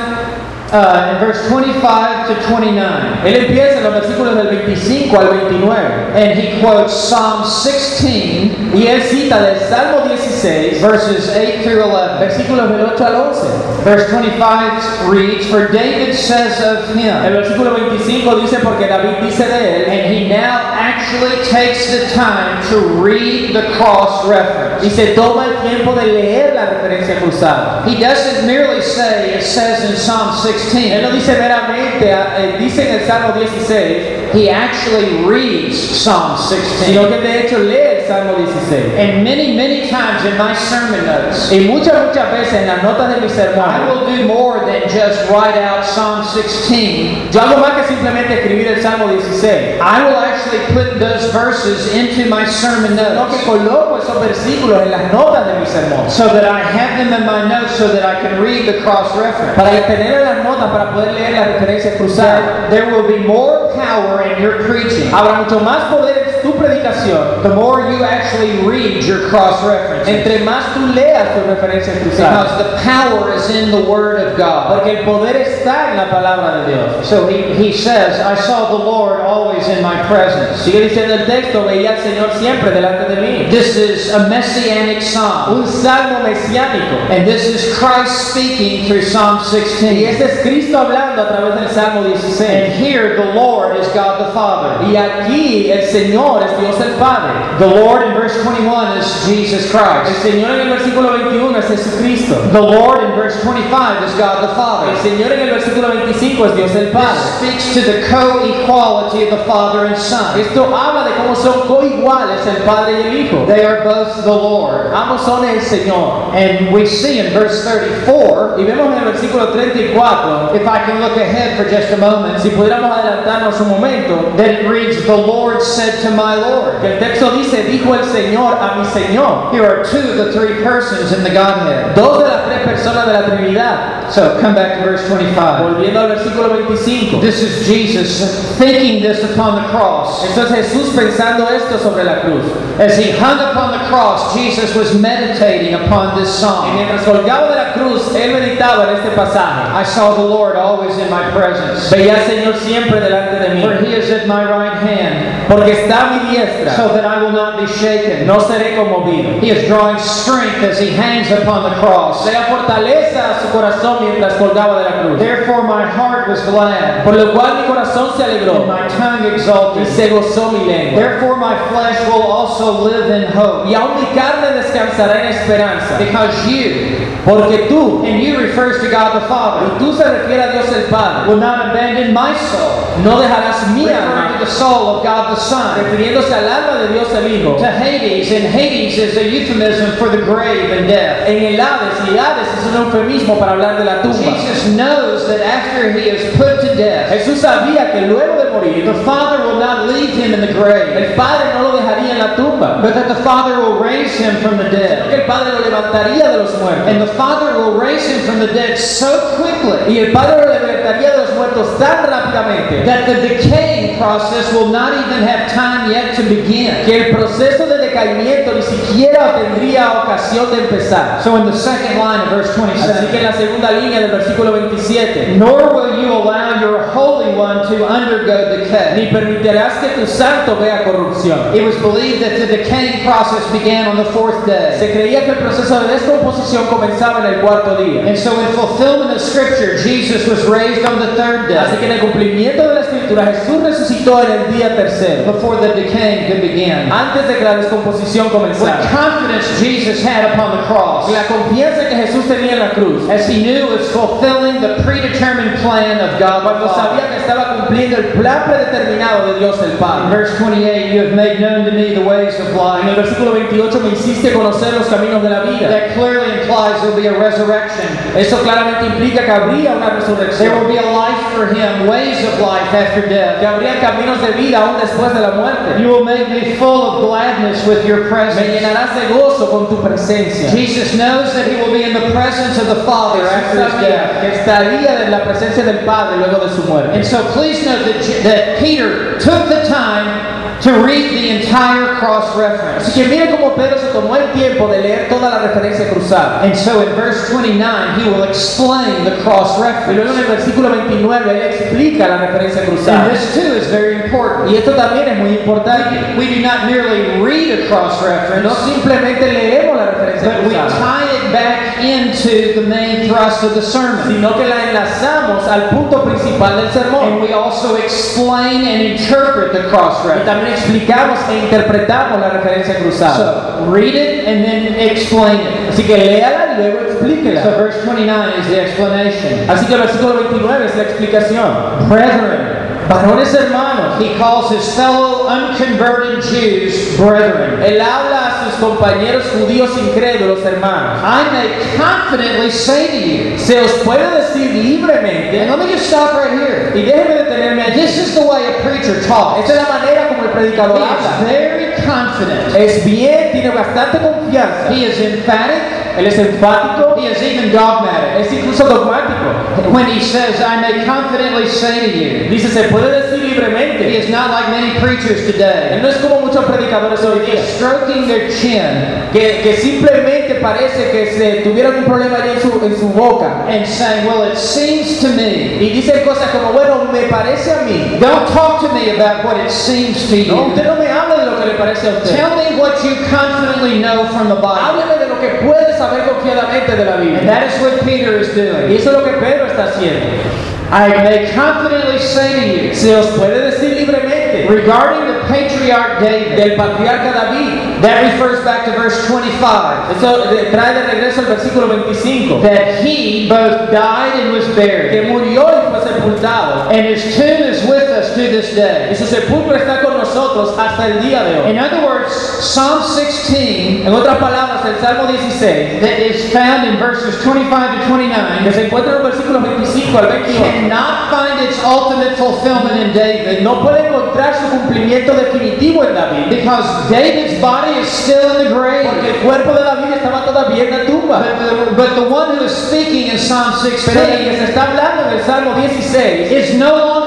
Speaker 3: uh, in verse 25 to 29.
Speaker 2: Él empieza en los versículos del 25 al 29
Speaker 3: And he quotes Psalm 16,
Speaker 2: y él cita del Salmo 16,
Speaker 3: verses 8 through 11.
Speaker 2: versículos del 8 al 11.
Speaker 3: Verse 25 reads, For David says of
Speaker 2: El
Speaker 3: him,
Speaker 2: versículo 25 dice porque David dice de él
Speaker 3: and he now actually takes the time to read the cross reference.
Speaker 2: y se toma el tiempo de leer la referencia cruzada.
Speaker 3: He doesn't merely say, it says in Psalm
Speaker 2: Él no
Speaker 3: 16,
Speaker 2: dice meramente, eh, dice en el Salmo 16,
Speaker 3: he actually reads Psalm
Speaker 2: sino
Speaker 3: 16.
Speaker 2: que de hecho lee Salmo 16.
Speaker 3: And many, many times in my sermon notes,
Speaker 2: Y muchas, muchas veces en las notas de mis
Speaker 3: I
Speaker 2: sermones,
Speaker 3: will do more than just write out Psalm 16.
Speaker 2: yo hago más que simplemente escribir el Salmo 16,
Speaker 3: I will actually put those verses into my sermon
Speaker 2: sino que
Speaker 3: notes
Speaker 2: coloco esos versículos en las notas de mis sermones.
Speaker 3: so that I have them in my notes so that I can read the cross reference.
Speaker 2: Para tener en las notas, para poder leer las referencias cruzadas.
Speaker 3: There, there will be more power in your preaching
Speaker 2: Habrá mucho más poder tu predicación,
Speaker 3: the more you actually read your cross references.
Speaker 2: entre más tú leas tus referencias cruzadas.
Speaker 3: Because the power is in the Word of God.
Speaker 2: Porque el poder está en la palabra de Dios.
Speaker 3: So he, he says, I saw the Lord always in my presence.
Speaker 2: Sigue diciendo el texto, veía al Señor siempre delante de mí.
Speaker 3: This is a messianic psalm.
Speaker 2: Un salmo mesiánico.
Speaker 3: And this is Christ speaking through Psalm 16.
Speaker 2: Y
Speaker 3: 16.
Speaker 2: ese es Cristo hablando a través del Salmo 16.
Speaker 3: And here the Lord is God the Father.
Speaker 2: Y aquí el Señor es Dios el Padre.
Speaker 3: The Lord in verse 21 is Jesus
Speaker 2: El
Speaker 3: Christ.
Speaker 2: Señor en el versículo 21 es Jesucristo.
Speaker 3: The Lord in verse 25 is God the
Speaker 2: El
Speaker 3: Father.
Speaker 2: Señor en el versículo 25 es Dios el
Speaker 3: This speaks to the co-equality of the Father and Son.
Speaker 2: Esto habla de cómo son coiguales el Padre y el Hijo.
Speaker 3: They are both the Lord.
Speaker 2: Ambos son el Señor.
Speaker 3: And we see in verse 34,
Speaker 2: Y vemos en el versículo 34,
Speaker 3: if I can look ahead for just a moment,
Speaker 2: si pudiéramos adelantarnos un momento,
Speaker 3: that it reads, The Lord said to my my Lord.
Speaker 2: El texto dice, dijo el Señor a mi Señor.
Speaker 3: Here are two of the three persons in the Godhead.
Speaker 2: Dos de las tres personas de la Trinidad.
Speaker 3: So come back to verse 25.
Speaker 2: Volviendo al versículo 25.
Speaker 3: This is Jesus thinking this upon the cross.
Speaker 2: Esto es Jesús pensando esto sobre la cruz.
Speaker 3: As he hung upon the cross, Jesus was meditating upon this
Speaker 2: Y mientras colgaba de la cruz, él meditaba en este pasaje.
Speaker 3: I saw the Lord always in my presence,
Speaker 2: Veía al Señor siempre delante de mí.
Speaker 3: for he is at my right hand,
Speaker 2: Porque está a mi diestra.
Speaker 3: so that I will not be shaken.
Speaker 2: No seré conmovido.
Speaker 3: He is drawing strength as he hangs upon the cross.
Speaker 2: Le da fortaleza a su corazón mientras colgaba de la cruz.
Speaker 3: Therefore my heart was glad,
Speaker 2: Por lo cual mi corazón se
Speaker 3: and
Speaker 2: alegró
Speaker 3: my tongue
Speaker 2: y se gozó mi lengua.
Speaker 3: Therefore my flesh will also live in hope,
Speaker 2: Y aún mi carne descansará en esperanza.
Speaker 3: because you,
Speaker 2: Porque tú,
Speaker 3: and you refers to God the Father.
Speaker 2: y tú se refiere a Dios el Padre,
Speaker 3: will not abandon my soul,
Speaker 2: no dejarás mi alma,
Speaker 3: the soul of God the Son.
Speaker 2: Refiriéndose al alma de Dios el Hijo.
Speaker 3: to Hades, and Hades is a euphemism for the grave and death.
Speaker 2: En el Hades, y Hades es un eufemismo para hablar de la tumba.
Speaker 3: Jesus knows that after he is put to death,
Speaker 2: Jesús sabía que luego de morir,
Speaker 3: the Father will not leave him in the grave,
Speaker 2: el Padre no lo dejaría en la tumba,
Speaker 3: but that the Father will raise him from the
Speaker 2: sino que
Speaker 3: dead.
Speaker 2: el Padre lo levantaría de los muertos.
Speaker 3: And the Father will raise him from the dead so quickly
Speaker 2: Y el Padre lo levantaría de los muertos tan rápidamente
Speaker 3: that the decaying process will not even have time yet to begin.
Speaker 2: que el proceso de decaimiento ni siquiera tendría ocasión de empezar.
Speaker 3: So in the second line of verse
Speaker 2: Así que en la segunda línea del versículo 27,
Speaker 3: nor will you allow your Holy One to undergo decay.
Speaker 2: ni permitirás que tu santo vea corrupción.
Speaker 3: It was believed that the decaying process began on the fourth day.
Speaker 2: Se creía que el proceso de descomposición comenzaba en el cuarto día.
Speaker 3: And so, in fulfillment of Scripture, Jesus was raised on the third
Speaker 2: Así
Speaker 3: day
Speaker 2: que en el cumplimiento de la escritura Jesús resucitó en el día tercero,
Speaker 3: before the decaying could begin.
Speaker 2: antes de que la descomposición
Speaker 3: What
Speaker 2: comenzara.
Speaker 3: confidence Jesus had upon the cross,
Speaker 2: La confianza que Jesús tenía en la cruz,
Speaker 3: as he knew it was fulfilling the predetermined plan of God
Speaker 2: cuando sabía que estaba cumpliendo el plan predeterminado de Dios el
Speaker 3: In
Speaker 2: Padre.
Speaker 3: verse 28, you have made known to me the ways of
Speaker 2: En el
Speaker 3: life.
Speaker 2: versículo 28 me hiciste conocer los caminos de la vida.
Speaker 3: That clearly implies there will be a resurrection.
Speaker 2: Eso claramente implica que habría una resurrección,
Speaker 3: will be a life for him, ways of life after
Speaker 2: que
Speaker 3: death.
Speaker 2: habría caminos de vida aún después de la muerte.
Speaker 3: You will make me full of gladness with your
Speaker 2: Me
Speaker 3: presence.
Speaker 2: llenarás de gozo con tu presencia.
Speaker 3: Jesus knows that he will be in the presence of the Father after his death.
Speaker 2: que estaría en la presencia del Padre luego de su muerte.
Speaker 3: And so please note that, that Peter took the time to read the entire cross
Speaker 2: Así
Speaker 3: reference.
Speaker 2: que mire cómo Pedro se tomó el tiempo de leer toda la referencia cruzada.
Speaker 3: And so in verse 29, he will explain the cross
Speaker 2: Y luego en
Speaker 3: reference.
Speaker 2: el versículo 29 él explica la referencia cruzada.
Speaker 3: And this too is very important.
Speaker 2: Y esto también es muy importante.
Speaker 3: We do not merely read a cross
Speaker 2: No
Speaker 3: reference,
Speaker 2: simplemente leemos la referencia
Speaker 3: but we
Speaker 2: cruzada,
Speaker 3: tie it back into the main thrust of the sermon.
Speaker 2: sino que la enlazamos al punto principal del
Speaker 3: And
Speaker 2: sermón.
Speaker 3: we also explain and interpret the cross reference.
Speaker 2: Explicamos e interpretamos la referencia cruzada.
Speaker 3: So read it and then explain it.
Speaker 2: Así que léala y luego
Speaker 3: So
Speaker 2: explíquela.
Speaker 3: verse 29 is the explanation.
Speaker 2: Así que el versículo 29 es la explicación.
Speaker 3: Brethren,
Speaker 2: Varones hermanos,
Speaker 3: he calls his fellow unconverted Jews brethren.
Speaker 2: él habla a sus compañeros judíos incrédulos hermanos.
Speaker 3: I may confidently say to you,
Speaker 2: Se os puede decir
Speaker 3: and
Speaker 2: libremente,
Speaker 3: let me just stop right here.
Speaker 2: y déjenme detenerme allí.
Speaker 3: This is the way a preacher talks.
Speaker 2: Esta es la manera como el predicador
Speaker 3: He is
Speaker 2: habla.
Speaker 3: very confident.
Speaker 2: Es bien, tiene bastante confianza.
Speaker 3: He is emphatic.
Speaker 2: Él es enfático,
Speaker 3: He is even dogmatic.
Speaker 2: es incluso dogmático.
Speaker 3: When he says, I may confidently say to you,
Speaker 2: Dice, se puede decir libremente.
Speaker 3: he is not like many preachers
Speaker 2: Él
Speaker 3: today,
Speaker 2: no es como muchos predicadores hoy día,
Speaker 3: stroking their chin
Speaker 2: que, que simplemente parece que se tuvieron un problema allí en su, en su boca.
Speaker 3: and saying, Well, it seems to me.
Speaker 2: Y dicen cosas como, bueno, me parece a mí.
Speaker 3: Don't talk to me about what it seems to
Speaker 2: No,
Speaker 3: you.
Speaker 2: usted no me habla de lo que le parece a usted.
Speaker 3: Tell me what you confidently know from the Bible.
Speaker 2: Hábleme lo que puede saber confiadamente de la
Speaker 3: And
Speaker 2: Biblia.
Speaker 3: that is what Peter is
Speaker 2: Y
Speaker 3: doing.
Speaker 2: eso es lo que Pedro está haciendo.
Speaker 3: I may confidently say to you,
Speaker 2: Se os puede decir libremente
Speaker 3: regarding the patriarch David,
Speaker 2: del patriarca David.
Speaker 3: that refers back to verse 25,
Speaker 2: Eso trae de regreso el versículo 25.
Speaker 3: that he both died and was
Speaker 2: Que
Speaker 3: buried,
Speaker 2: murió y fue sepultado.
Speaker 3: and his tomb us to this
Speaker 2: Y
Speaker 3: day.
Speaker 2: su sepulcro está con nosotros hasta el día de hoy.
Speaker 3: In other words, Psalm 16
Speaker 2: En otras palabras, el Salmo 16,
Speaker 3: that is found in verses 25 to
Speaker 2: que
Speaker 3: 29
Speaker 2: se encuentra en los versículos 25 al 28,
Speaker 3: cannot find its ultimate fulfillment in David
Speaker 2: no puede encontrar su cumplimiento definitivo en David,
Speaker 3: because David's body is still in the grave.
Speaker 2: porque el cuerpo de David estaba todavía en la tumba.
Speaker 3: But the, but the one who is speaking in Psalm
Speaker 2: Pero el que
Speaker 3: 16
Speaker 2: se está hablando en el Salmo 16
Speaker 3: is no longer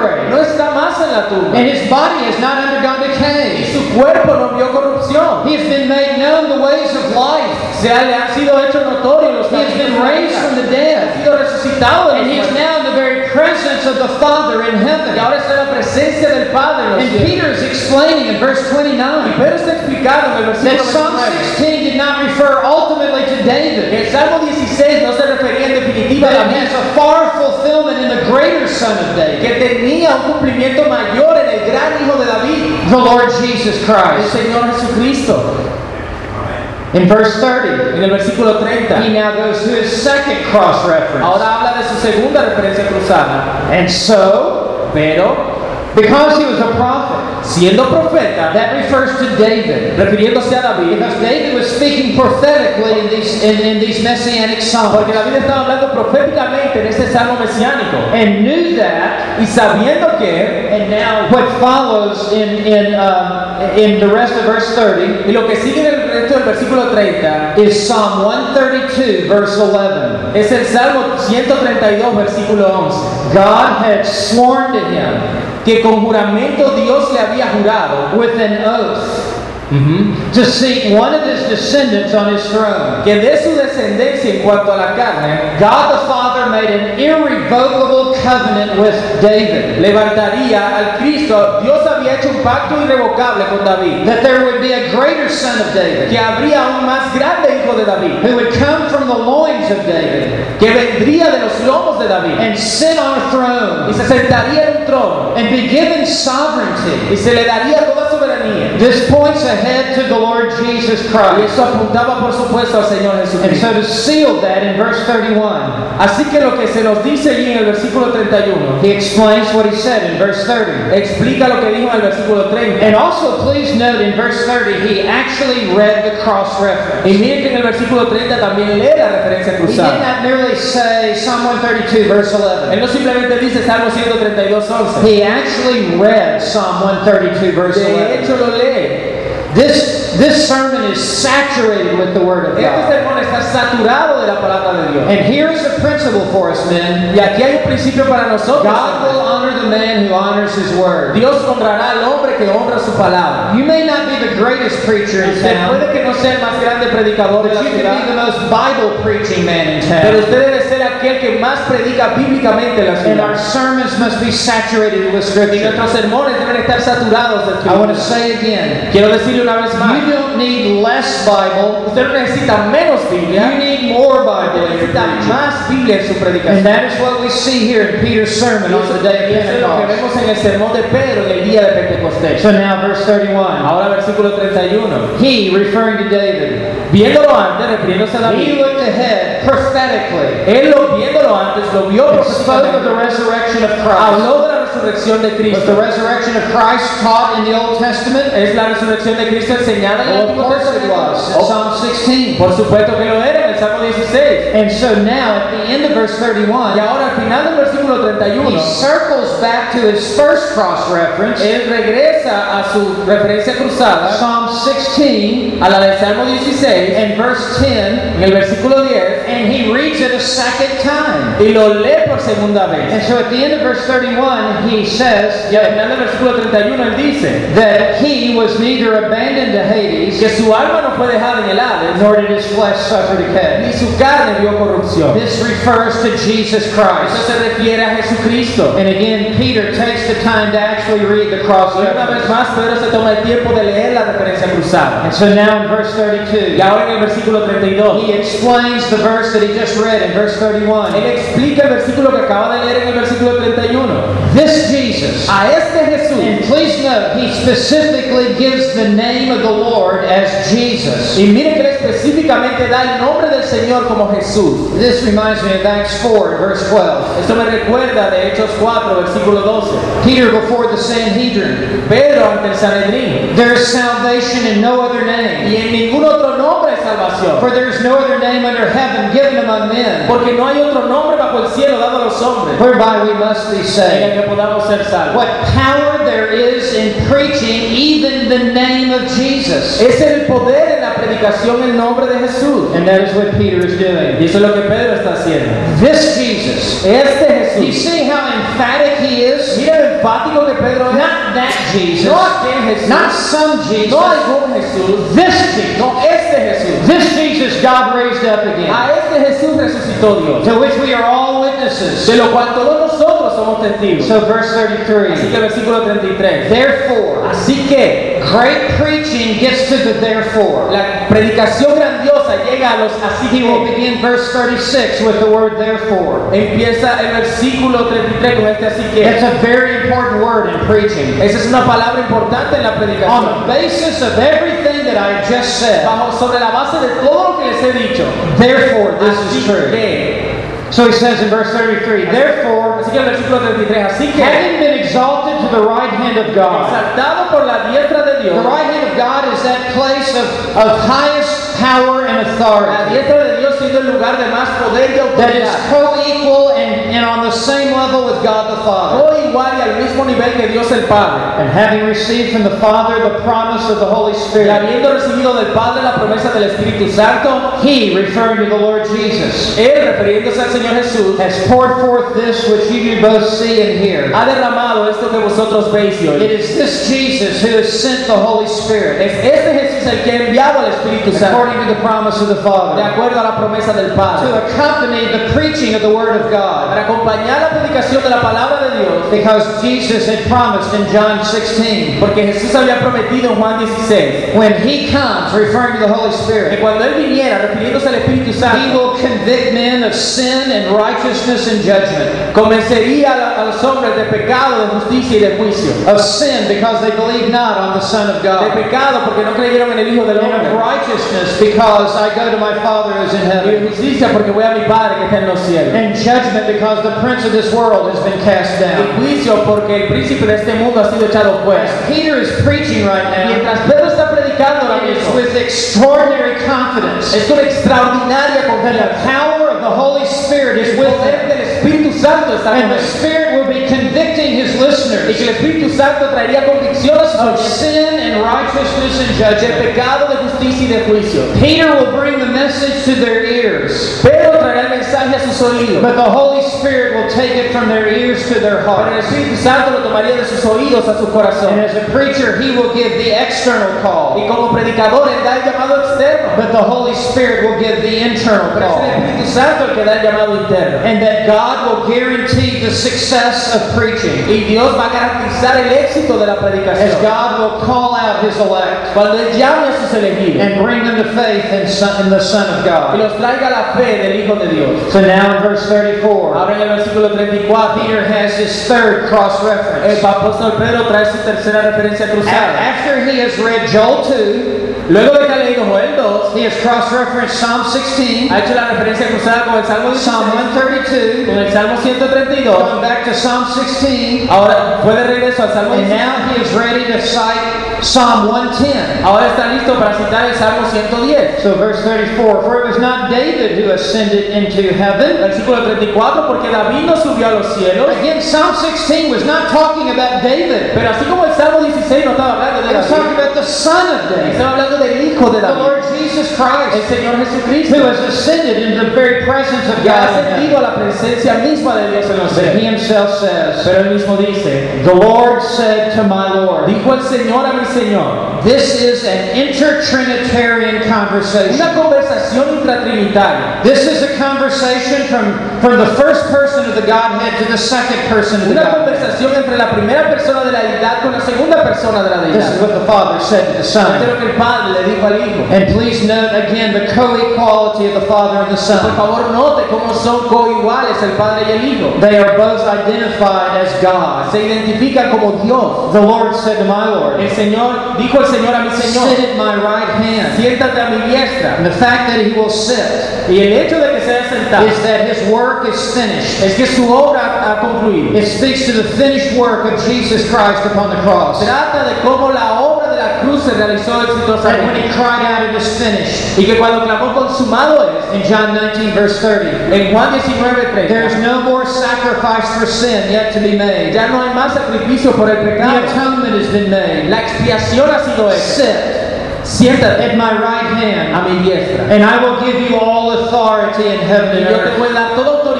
Speaker 3: grave.
Speaker 2: no está más en la tumba.
Speaker 3: And his body has not undergone
Speaker 2: Y
Speaker 3: decay.
Speaker 2: su cuerpo no vio corrupción.
Speaker 3: He has been made known the ways of life.
Speaker 2: Se le han sido hechos notorios los
Speaker 3: He has been raised from the
Speaker 2: Ha
Speaker 3: dead.
Speaker 2: sido resucitado de
Speaker 3: And he is now in the very presence of the Father in
Speaker 2: Y
Speaker 3: heaven.
Speaker 2: ahora está en la presencia del Padre en los
Speaker 3: And
Speaker 2: cielos.
Speaker 3: Peter is explaining in verse
Speaker 2: Y
Speaker 3: 29
Speaker 2: Pedro está explicando en el
Speaker 3: that
Speaker 2: versículo
Speaker 3: Psalm
Speaker 2: 29
Speaker 3: 16 did not refer ultimately to David,
Speaker 2: el Salmo 16 no se refería en definitiva
Speaker 3: but
Speaker 2: a
Speaker 3: it
Speaker 2: David,
Speaker 3: has a far the greater Son of David,
Speaker 2: que tenía un cumplimiento mayor en el gran hijo de David,
Speaker 3: the Lord Jesus
Speaker 2: el
Speaker 3: Christ.
Speaker 2: Señor Jesucristo.
Speaker 3: In verse 30,
Speaker 2: En el versículo
Speaker 3: he
Speaker 2: 30,
Speaker 3: now goes to his second cross reference.
Speaker 2: ahora habla de su segunda referencia cruzada.
Speaker 3: And so,
Speaker 2: Pero,
Speaker 3: because he was a prophet,
Speaker 2: siendo profeta,
Speaker 3: that refers to David.
Speaker 2: refiriéndose a David,
Speaker 3: Because David was speaking prophetically in these, in, in these messianic psalms.
Speaker 2: porque David estaba hablando proféticamente en este salmo mesiánico.
Speaker 3: And knew that,
Speaker 2: Y sabiendo que,
Speaker 3: and now what follows in, in, um, in the rest of verse 30
Speaker 2: y lo que sigue en el resto del versículo 30,
Speaker 3: is Psalm 132, verse 11.
Speaker 2: es el Salmo 132, versículo 11.
Speaker 3: God had sworn to him
Speaker 2: Que con juramento Dios le había jurado
Speaker 3: with an oath to seat one of his descendants on his throne.
Speaker 2: que de su descendencia en cuanto a la carne,
Speaker 3: God the Father made an irrevocable covenant with David.
Speaker 2: levantaría al Cristo. Dios había hecho un pacto irrevocable con David,
Speaker 3: That there would be a greater son of David
Speaker 2: que habría un más grande hijo de David,
Speaker 3: who would come from the loins of David
Speaker 2: que vendría de los lomos de David
Speaker 3: and sit on a throne Y
Speaker 2: se sentaría en un trono
Speaker 3: and be given sovereignty.
Speaker 2: y se le daría toda.
Speaker 3: This points ahead to the Lord Jesus
Speaker 2: Y
Speaker 3: Christ.
Speaker 2: eso apuntaba por supuesto al Señor
Speaker 3: And so to seal that in verse 31,
Speaker 2: Así que lo que se nos dice allí en el versículo 31,
Speaker 3: he explains what he said in verse 30.
Speaker 2: explica lo que dijo en el versículo 30.
Speaker 3: And also, please note in verse 30, he actually read the cross reference.
Speaker 2: Y miren que en el versículo 30 también lee la referencia cruzada.
Speaker 3: He did not merely say Psalm 132, verse
Speaker 2: Él
Speaker 3: 11.
Speaker 2: no simplemente dice Salmo 132, 11.
Speaker 3: He actually read Psalm 132, verse
Speaker 2: De
Speaker 3: 11.
Speaker 2: hecho lo lee.
Speaker 3: This, this sermon is saturated with the Word of
Speaker 2: Este
Speaker 3: God.
Speaker 2: sermón está saturado de la palabra de Dios.
Speaker 3: And here is a principle for us, men.
Speaker 2: Y aquí hay un principio para nosotros.
Speaker 3: God will honor the man who honors his Word.
Speaker 2: Dios honrará al hombre que honra su palabra.
Speaker 3: You may not be the greatest preacher in town,
Speaker 2: puede que no sea el más grande predicador de
Speaker 3: you can be the most Bible preaching man in
Speaker 2: pero
Speaker 3: town.
Speaker 2: usted debe ser aquel que más predica bíblicamente
Speaker 3: And our sermons must be saturated with
Speaker 2: Y
Speaker 3: Scripture.
Speaker 2: nuestros sermones deben estar saturados de
Speaker 3: I want to say again,
Speaker 2: Quiero decirle una vez más,
Speaker 3: you don't need less Bible,
Speaker 2: usted no necesita menos
Speaker 3: you
Speaker 2: Biblia,
Speaker 3: need more Bible
Speaker 2: necesita más Biblia en su
Speaker 3: And
Speaker 2: predicación.
Speaker 3: that is what we see here in Peter's sermon on the day of
Speaker 2: eso es lo que
Speaker 3: Pentecost.
Speaker 2: vemos en el sermón de Pedro en el día de Pentecostés.
Speaker 3: So now, verse 31.
Speaker 2: Ahora versículo 31.
Speaker 3: He, referring to David,
Speaker 2: Viéndolo antes, refiriéndose a
Speaker 3: he
Speaker 2: David,
Speaker 3: looked ahead prophetically,
Speaker 2: él lo viéndolo antes, lo vio
Speaker 3: and spoke of the
Speaker 2: proféticamente,
Speaker 3: resurrection of Christ.
Speaker 2: habló de la resurrección de
Speaker 3: Was the resurrection of Christ taught in the Old Testament?
Speaker 2: ¿Es la resurrección de Cristo enseñada en el
Speaker 3: Well, of course it was. Psalm 16.
Speaker 2: por supuesto que lo era Salmo 16.
Speaker 3: And so now, at the end of verse
Speaker 2: Y
Speaker 3: 31,
Speaker 2: ahora al final del versículo
Speaker 3: he
Speaker 2: 31,
Speaker 3: circles back to his first cross reference,
Speaker 2: él regresa a su referencia cruzada,
Speaker 3: Psalm 16,
Speaker 2: a la del Salmo 16,
Speaker 3: and verse 10,
Speaker 2: en el versículo 10,
Speaker 3: and he reads it a second time.
Speaker 2: y lo lee por segunda vez.
Speaker 3: And so at the end of verse 31, he says
Speaker 2: Y al final del versículo 31 él dice
Speaker 3: that he was neither abandoned to Hades,
Speaker 2: que su alma no fue dejada en el Hades,
Speaker 3: nor did his flesh suffer
Speaker 2: ni su carne vio corrupción.
Speaker 3: This refers to Jesus
Speaker 2: Eso
Speaker 3: Christ.
Speaker 2: se refiere a Jesucristo.
Speaker 3: And again, Peter takes the time to actually read the cross
Speaker 2: Y una vez
Speaker 3: reference.
Speaker 2: más Pedro se toma el tiempo de leer la referencia cruzada.
Speaker 3: And so now in verse 32,
Speaker 2: Y ahora en el versículo 32,
Speaker 3: he explains the verse that he just read in verse 31.
Speaker 2: él explica el versículo que acaba de leer en el versículo 31.
Speaker 3: This Jesus,
Speaker 2: A este Jesús,
Speaker 3: and please note, he specifically gives the name of the Lord as Jesus.
Speaker 2: y mire que específicamente da el nombre del Señor como Jesús.
Speaker 3: This reminds me of Acts 4 and verse 12.
Speaker 2: Esto me recuerda de Hechos 4, versículo 12.
Speaker 3: Peter before the Sanhedrin.
Speaker 2: Pedro ante el Sanedrín.
Speaker 3: There is salvation in no other name.
Speaker 2: Y en ningún otro salvación.
Speaker 3: For there is no other name under heaven given among men
Speaker 2: Porque no hay otro nombre bajo el cielo dado a los hombres
Speaker 3: whereby we must be
Speaker 2: en el
Speaker 3: saved.
Speaker 2: que podamos ser salvos.
Speaker 3: What power there is in preaching even the name of Jesus.
Speaker 2: Es el poder en la predicación en nombre de Jesús.
Speaker 3: And that is what Peter is doing.
Speaker 2: Y eso es lo que Pedro está haciendo.
Speaker 3: This Jesus.
Speaker 2: Este
Speaker 3: Do you see how emphatic he is?
Speaker 2: Mira lo enfático que Pedro es.
Speaker 3: Not that Jesus.
Speaker 2: No aquel Jesús.
Speaker 3: Not some Jesus.
Speaker 2: No algún Jesús.
Speaker 3: This Jesus.
Speaker 2: No este Jesús.
Speaker 3: This Jesus God raised up again.
Speaker 2: A este Jesús resucitó Dios.
Speaker 3: To which we are all witnesses.
Speaker 2: De lo cual todos nosotros somos testigos.
Speaker 3: So verse
Speaker 2: Así
Speaker 3: 33.
Speaker 2: que versículo 33.
Speaker 3: Therefore,
Speaker 2: Así que
Speaker 3: great preaching gets to the therefore.
Speaker 2: la predicación llega a los así
Speaker 3: He will begin verse 36 with the word therefore.
Speaker 2: Empieza el versículo 33 con este así
Speaker 3: It's
Speaker 2: que.
Speaker 3: a very important word in preaching.
Speaker 2: Esa es una palabra importante en la
Speaker 3: On
Speaker 2: predicación.
Speaker 3: the basis of everything that I just said,
Speaker 2: Bajo sobre la base de todo lo que les he dicho.
Speaker 3: therefore this
Speaker 2: Así
Speaker 3: is true.
Speaker 2: que.
Speaker 3: So he says in verse 33, therefore,
Speaker 2: Así que el versículo 33. Así que.
Speaker 3: having been exalted to the right hand of God.
Speaker 2: Exaltado por la diestra de
Speaker 3: The right hand of God is that place of, of highest power and authority.
Speaker 2: diestra de Dios siendo el lugar de más poder y
Speaker 3: That is co-equal and, and on the same level with God the Father.
Speaker 2: No igual y al mismo nivel que Dios el Padre.
Speaker 3: And having received from the Father the promise of the Holy Spirit,
Speaker 2: habiendo recibido del Padre la promesa del Espíritu Santo,
Speaker 3: He, referring to the Lord Jesus,
Speaker 2: Él, refiriéndose al Señor Jesús,
Speaker 3: has poured forth this which you do both see and hear.
Speaker 2: ha derramado esto que vosotros veis y oís.
Speaker 3: is this Jesus who has sent the Holy Spirit.
Speaker 2: Es este Jesús el que ha enviado al Espíritu Santo,
Speaker 3: according to the promise of the
Speaker 2: de
Speaker 3: Father
Speaker 2: acuerdo a la promesa del
Speaker 3: to accompany the preaching of the Word of God.
Speaker 2: para acompañar la predicación de la palabra de Dios,
Speaker 3: Because Jesus had promised in John 16,
Speaker 2: porque Jesús había prometido en Juan 16
Speaker 3: when He comes, referring to the Holy
Speaker 2: que
Speaker 3: Spirit,
Speaker 2: cuando Él viniera, refiriéndose al Espíritu
Speaker 3: He will convict men of sin and righteousness and judgment.
Speaker 2: a, los hombres de pecado, de justicia y de juicio.
Speaker 3: Of sin because they believe not on the Son of
Speaker 2: De
Speaker 3: God.
Speaker 2: pecado porque no creyeron en el Hijo del
Speaker 3: And of righteousness because I go to my Father who is in
Speaker 2: Y
Speaker 3: heaven.
Speaker 2: justicia porque voy a mi Padre que está en los cielos.
Speaker 3: And judgment because the prince of this world has been cast
Speaker 2: Y
Speaker 3: down.
Speaker 2: juicio porque el príncipe de este mundo ha sido echado fuera.
Speaker 3: Peter is preaching right now,
Speaker 2: Mientras Pedro está predicando ahora mismo,
Speaker 3: with extraordinary confidence
Speaker 2: es con extraordinaria confianza.
Speaker 3: The Holy Spirit is with
Speaker 2: Espíritu Santo
Speaker 3: And the. Spirit will be convicting his
Speaker 2: Y
Speaker 3: listeners
Speaker 2: que el Espíritu Santo traería convicción a sus
Speaker 3: of sin and righteousness and
Speaker 2: de
Speaker 3: judgment.
Speaker 2: pecado, de justicia y de juicio.
Speaker 3: Peter will bring the message to their ears,
Speaker 2: Pedro traerá el mensaje a sus oídos.
Speaker 3: but the Holy Spirit will take it from their ears to their
Speaker 2: Pero el. Espíritu Santo lo tomaría de sus oídos a su
Speaker 3: And as a preacher, he will give the external
Speaker 2: Y
Speaker 3: call,
Speaker 2: como predicador, él da el llamado externo.
Speaker 3: but the Holy Spirit will give the internal
Speaker 2: Pero es el
Speaker 3: call.
Speaker 2: Espíritu Santo el que da el llamado interno.
Speaker 3: And that God will guarantee the success of preaching,
Speaker 2: Y Dios va a garantizar el éxito de la
Speaker 3: as. God will call out his elect
Speaker 2: Cuando Él llame a sus elegidos
Speaker 3: and bring them to faith in, son, in the Son of
Speaker 2: y
Speaker 3: God.
Speaker 2: los traiga la fe del Hijo de Dios.
Speaker 3: So now in verse 34,
Speaker 2: Ahora en el versículo 34,
Speaker 3: Peter has his third cross reference.
Speaker 2: el apóstol Pedro trae su tercera referencia cruzada.
Speaker 3: After he has read Joel 2,
Speaker 2: Luego de que ha leído Joel 2,
Speaker 3: he has cross referenced Psalm 16,
Speaker 2: ha hecho la referencia cruzada con el Salmo
Speaker 3: Psalm
Speaker 2: 16,
Speaker 3: 132,
Speaker 2: con el Salmo 132.
Speaker 3: going back to Psalm 16,
Speaker 2: Ahora fue de regreso al Salmo
Speaker 3: and
Speaker 2: 16.
Speaker 3: now he is ready to cite Psalm 110.
Speaker 2: Ahora está listo para citar el Salmo 110.
Speaker 3: So verse 34, for it was not David who ascended into heaven.
Speaker 2: Versículo 34, porque David no subió a los cielos.
Speaker 3: Again, Psalm 16 was not talking about David.
Speaker 2: Pero así como el Salmo 16 no estaba hablando de
Speaker 3: It was talking
Speaker 2: David,
Speaker 3: about the son of David,
Speaker 2: estaba hablando del Hijo de
Speaker 3: the Lord Jesus
Speaker 2: el
Speaker 3: Christ,
Speaker 2: Señor
Speaker 3: who
Speaker 2: Jesucristo,
Speaker 3: has ascended into the very presence of
Speaker 2: ha
Speaker 3: God.
Speaker 2: ascendido a la presencia misma de Dios en
Speaker 3: he himself says,
Speaker 2: Pero él mismo dice,
Speaker 3: The Lord said to my Lord,
Speaker 2: dijo el Señor a mi Señor,
Speaker 3: This is an inter-Trinitarian conversation.
Speaker 2: una conversación intratrinitaria,
Speaker 3: This is a conversation from, from the first person of the Godhead to the second person of the
Speaker 2: una
Speaker 3: Godhead.
Speaker 2: conversación entre la primera persona de la deidad con la segunda persona de la
Speaker 3: This is what the Father said to the Son.
Speaker 2: Lo que el Padre Padre le dijo al Hijo.
Speaker 3: And please note again the co-equality of the Father and the Son.
Speaker 2: Por favor, note cómo son coiguales el Padre y el Hijo.
Speaker 3: They are both identified as God.
Speaker 2: Se identifican como Dios.
Speaker 3: The Lord said to my Lord,
Speaker 2: El Señor, dijo el Señor a mi Señor,
Speaker 3: Sit at my right hand.
Speaker 2: siéntate a mi diestra.
Speaker 3: And the fact that he will sit
Speaker 2: Y el hecho de que sea sentado
Speaker 3: is that his work is finished.
Speaker 2: es que su obra ha concluido.
Speaker 3: It speaks to the finished work of Jesus Christ upon the cross.
Speaker 2: Trata de cómo la obra la cruz se realizó
Speaker 3: That when
Speaker 2: exitosamente.
Speaker 3: he cried out, it is finished.
Speaker 2: Y que cuando clamó consumado es,
Speaker 3: In John 19, verse 30,
Speaker 2: en Juan 19,
Speaker 3: there is
Speaker 2: 30,
Speaker 3: no more sacrifice for sin yet to be made.
Speaker 2: ya no hay más sacrificio por el
Speaker 3: The
Speaker 2: pecado.
Speaker 3: atonement has been made.
Speaker 2: La expiación ha sido hecha.
Speaker 3: Sit
Speaker 2: Siéntate
Speaker 3: at my right hand,
Speaker 2: a mi diestra.
Speaker 3: and I will give you all authority in heaven and earth,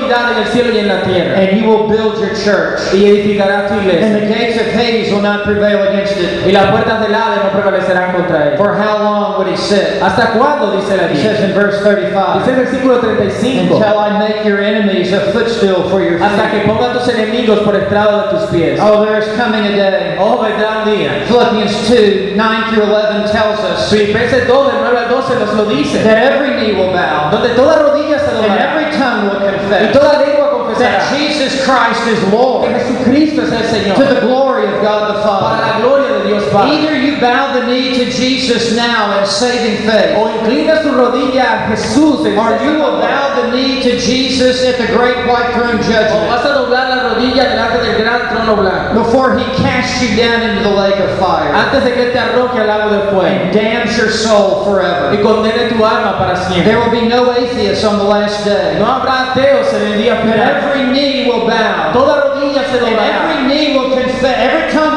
Speaker 2: voy a dar toda autoridad en el cielo y en la tierra.
Speaker 3: and you will build your church.
Speaker 2: Y edificarás tu iglesia.
Speaker 3: And the gates of Hades will not prevail against it.
Speaker 2: Y las puertas del Hades no prevalecerán contra él.
Speaker 3: For how long would he sit?
Speaker 2: ¿Hasta cuándo? Dice la
Speaker 3: He
Speaker 2: Biblia.
Speaker 3: says in verse
Speaker 2: Dice el
Speaker 3: 35,
Speaker 2: versículo 35.
Speaker 3: until I make your enemies a footstool for your feet.
Speaker 2: Hasta que ponga tus enemigos por estrado de tus pies.
Speaker 3: Oh, there is coming a day.
Speaker 2: Oh, vendrá un día.
Speaker 3: Philippians 2, 9 through 11 tells us
Speaker 2: Filipenses 2, del 9 al 12 nos lo dice.
Speaker 3: that every knee will bow
Speaker 2: Donde toda rodilla se doblará.
Speaker 3: Every tongue will
Speaker 2: Y toda lengua confesará.
Speaker 3: that Jesus Christ is
Speaker 2: Que
Speaker 3: Lord
Speaker 2: Jesucristo es el
Speaker 3: to
Speaker 2: Señor.
Speaker 3: the glory of God the
Speaker 2: Para
Speaker 3: Father.
Speaker 2: la gloria de Dios Padre.
Speaker 3: Either you bow the knee to Jesus now in saving faith,
Speaker 2: O inclina su rodilla a Jesús en
Speaker 3: or you will bow the knee to Jesus at the great white throne judgment
Speaker 2: vas a doblar la rodilla delante del gran trono blanco.
Speaker 3: before he casts you down into the lake of fire
Speaker 2: Antes de que te arroje al lago de
Speaker 3: and
Speaker 2: fuego.
Speaker 3: damns your soul
Speaker 2: Y
Speaker 3: forever.
Speaker 2: condene tu alma para siempre.
Speaker 3: There will be no atheists on the last day.
Speaker 2: No habrá ateos en el día final.
Speaker 3: every knee will bow.
Speaker 2: Toda rodilla se
Speaker 3: And
Speaker 2: doblará.
Speaker 3: every knee will confess, every tongue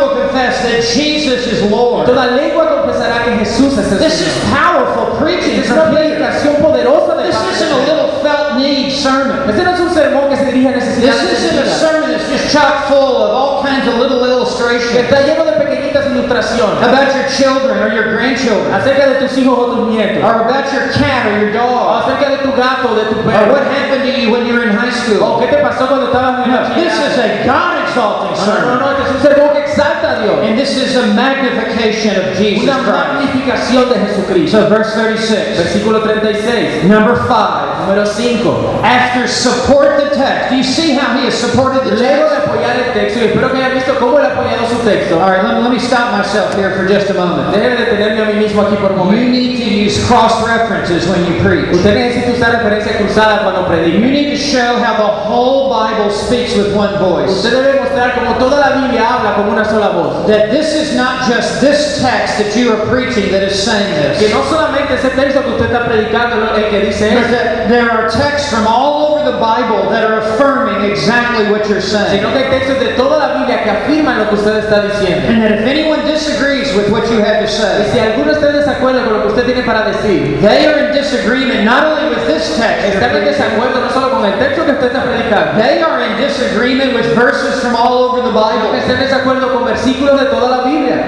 Speaker 3: confess that Jesus is Lord.
Speaker 2: Toda lengua confesará que Jesús es el
Speaker 3: This is powerful preaching
Speaker 2: Es una predicación poderosa de
Speaker 3: This isn't a little felt need sermon.
Speaker 2: Este no es un sermón que se dirige a
Speaker 3: This isn't a sermon just chock full of all kinds of little illustrations
Speaker 2: está lleno de pequeñitas ilustraciones
Speaker 3: about your children or your grandchildren,
Speaker 2: acerca de tus hijos o tus nietos,
Speaker 3: or about your cat or your dog,
Speaker 2: acerca de tu gato o de tu
Speaker 3: or what happened to you when you were in high
Speaker 2: o
Speaker 3: school.
Speaker 2: qué te pasó cuando estabas en
Speaker 3: this is a God exalting
Speaker 2: No, no,
Speaker 3: sermon.
Speaker 2: no, este es un sermón que exalta a Dios.
Speaker 3: And this is a magnification of Jesus
Speaker 2: Una magnificación de Jesucristo.
Speaker 3: So, verse 36,
Speaker 2: Versículo 36.
Speaker 3: number 5.
Speaker 2: Número 5.
Speaker 3: After support the text, do you see how he has supported the
Speaker 2: Luego de apoyar el texto, y espero que hayan visto cómo él ha apoyado su texto.
Speaker 3: All right, let me, let me stop myself here for just a moment.
Speaker 2: Deje detenerme a mí mismo aquí por un
Speaker 3: You need to use cross references when you preach.
Speaker 2: Usted necesita usar referencia cruzada cuando
Speaker 3: You need to show how the whole Bible speaks with one voice.
Speaker 2: Usted debe mostrar como toda la Biblia habla como una sola voz.
Speaker 3: That this is not just this text that you are preaching that is saying
Speaker 2: Que
Speaker 3: this,
Speaker 2: no solamente ese texto que usted está predicando el que dice
Speaker 3: but that there are texts from all over the Bible that are affirming exactly what you're saying.
Speaker 2: Sino que hay textos de toda la Biblia que afirman lo que usted está diciendo.
Speaker 3: And that if anyone disagrees with what you have to
Speaker 2: Y
Speaker 3: say,
Speaker 2: si alguno está en desacuerdo con lo que usted tiene para decir,
Speaker 3: they are in disagreement not only with this text,
Speaker 2: están en desacuerdo no solo con el texto que usted está predicando,
Speaker 3: they are in disagreement with verses from all over the Bible.
Speaker 2: está en desacuerdo con versículos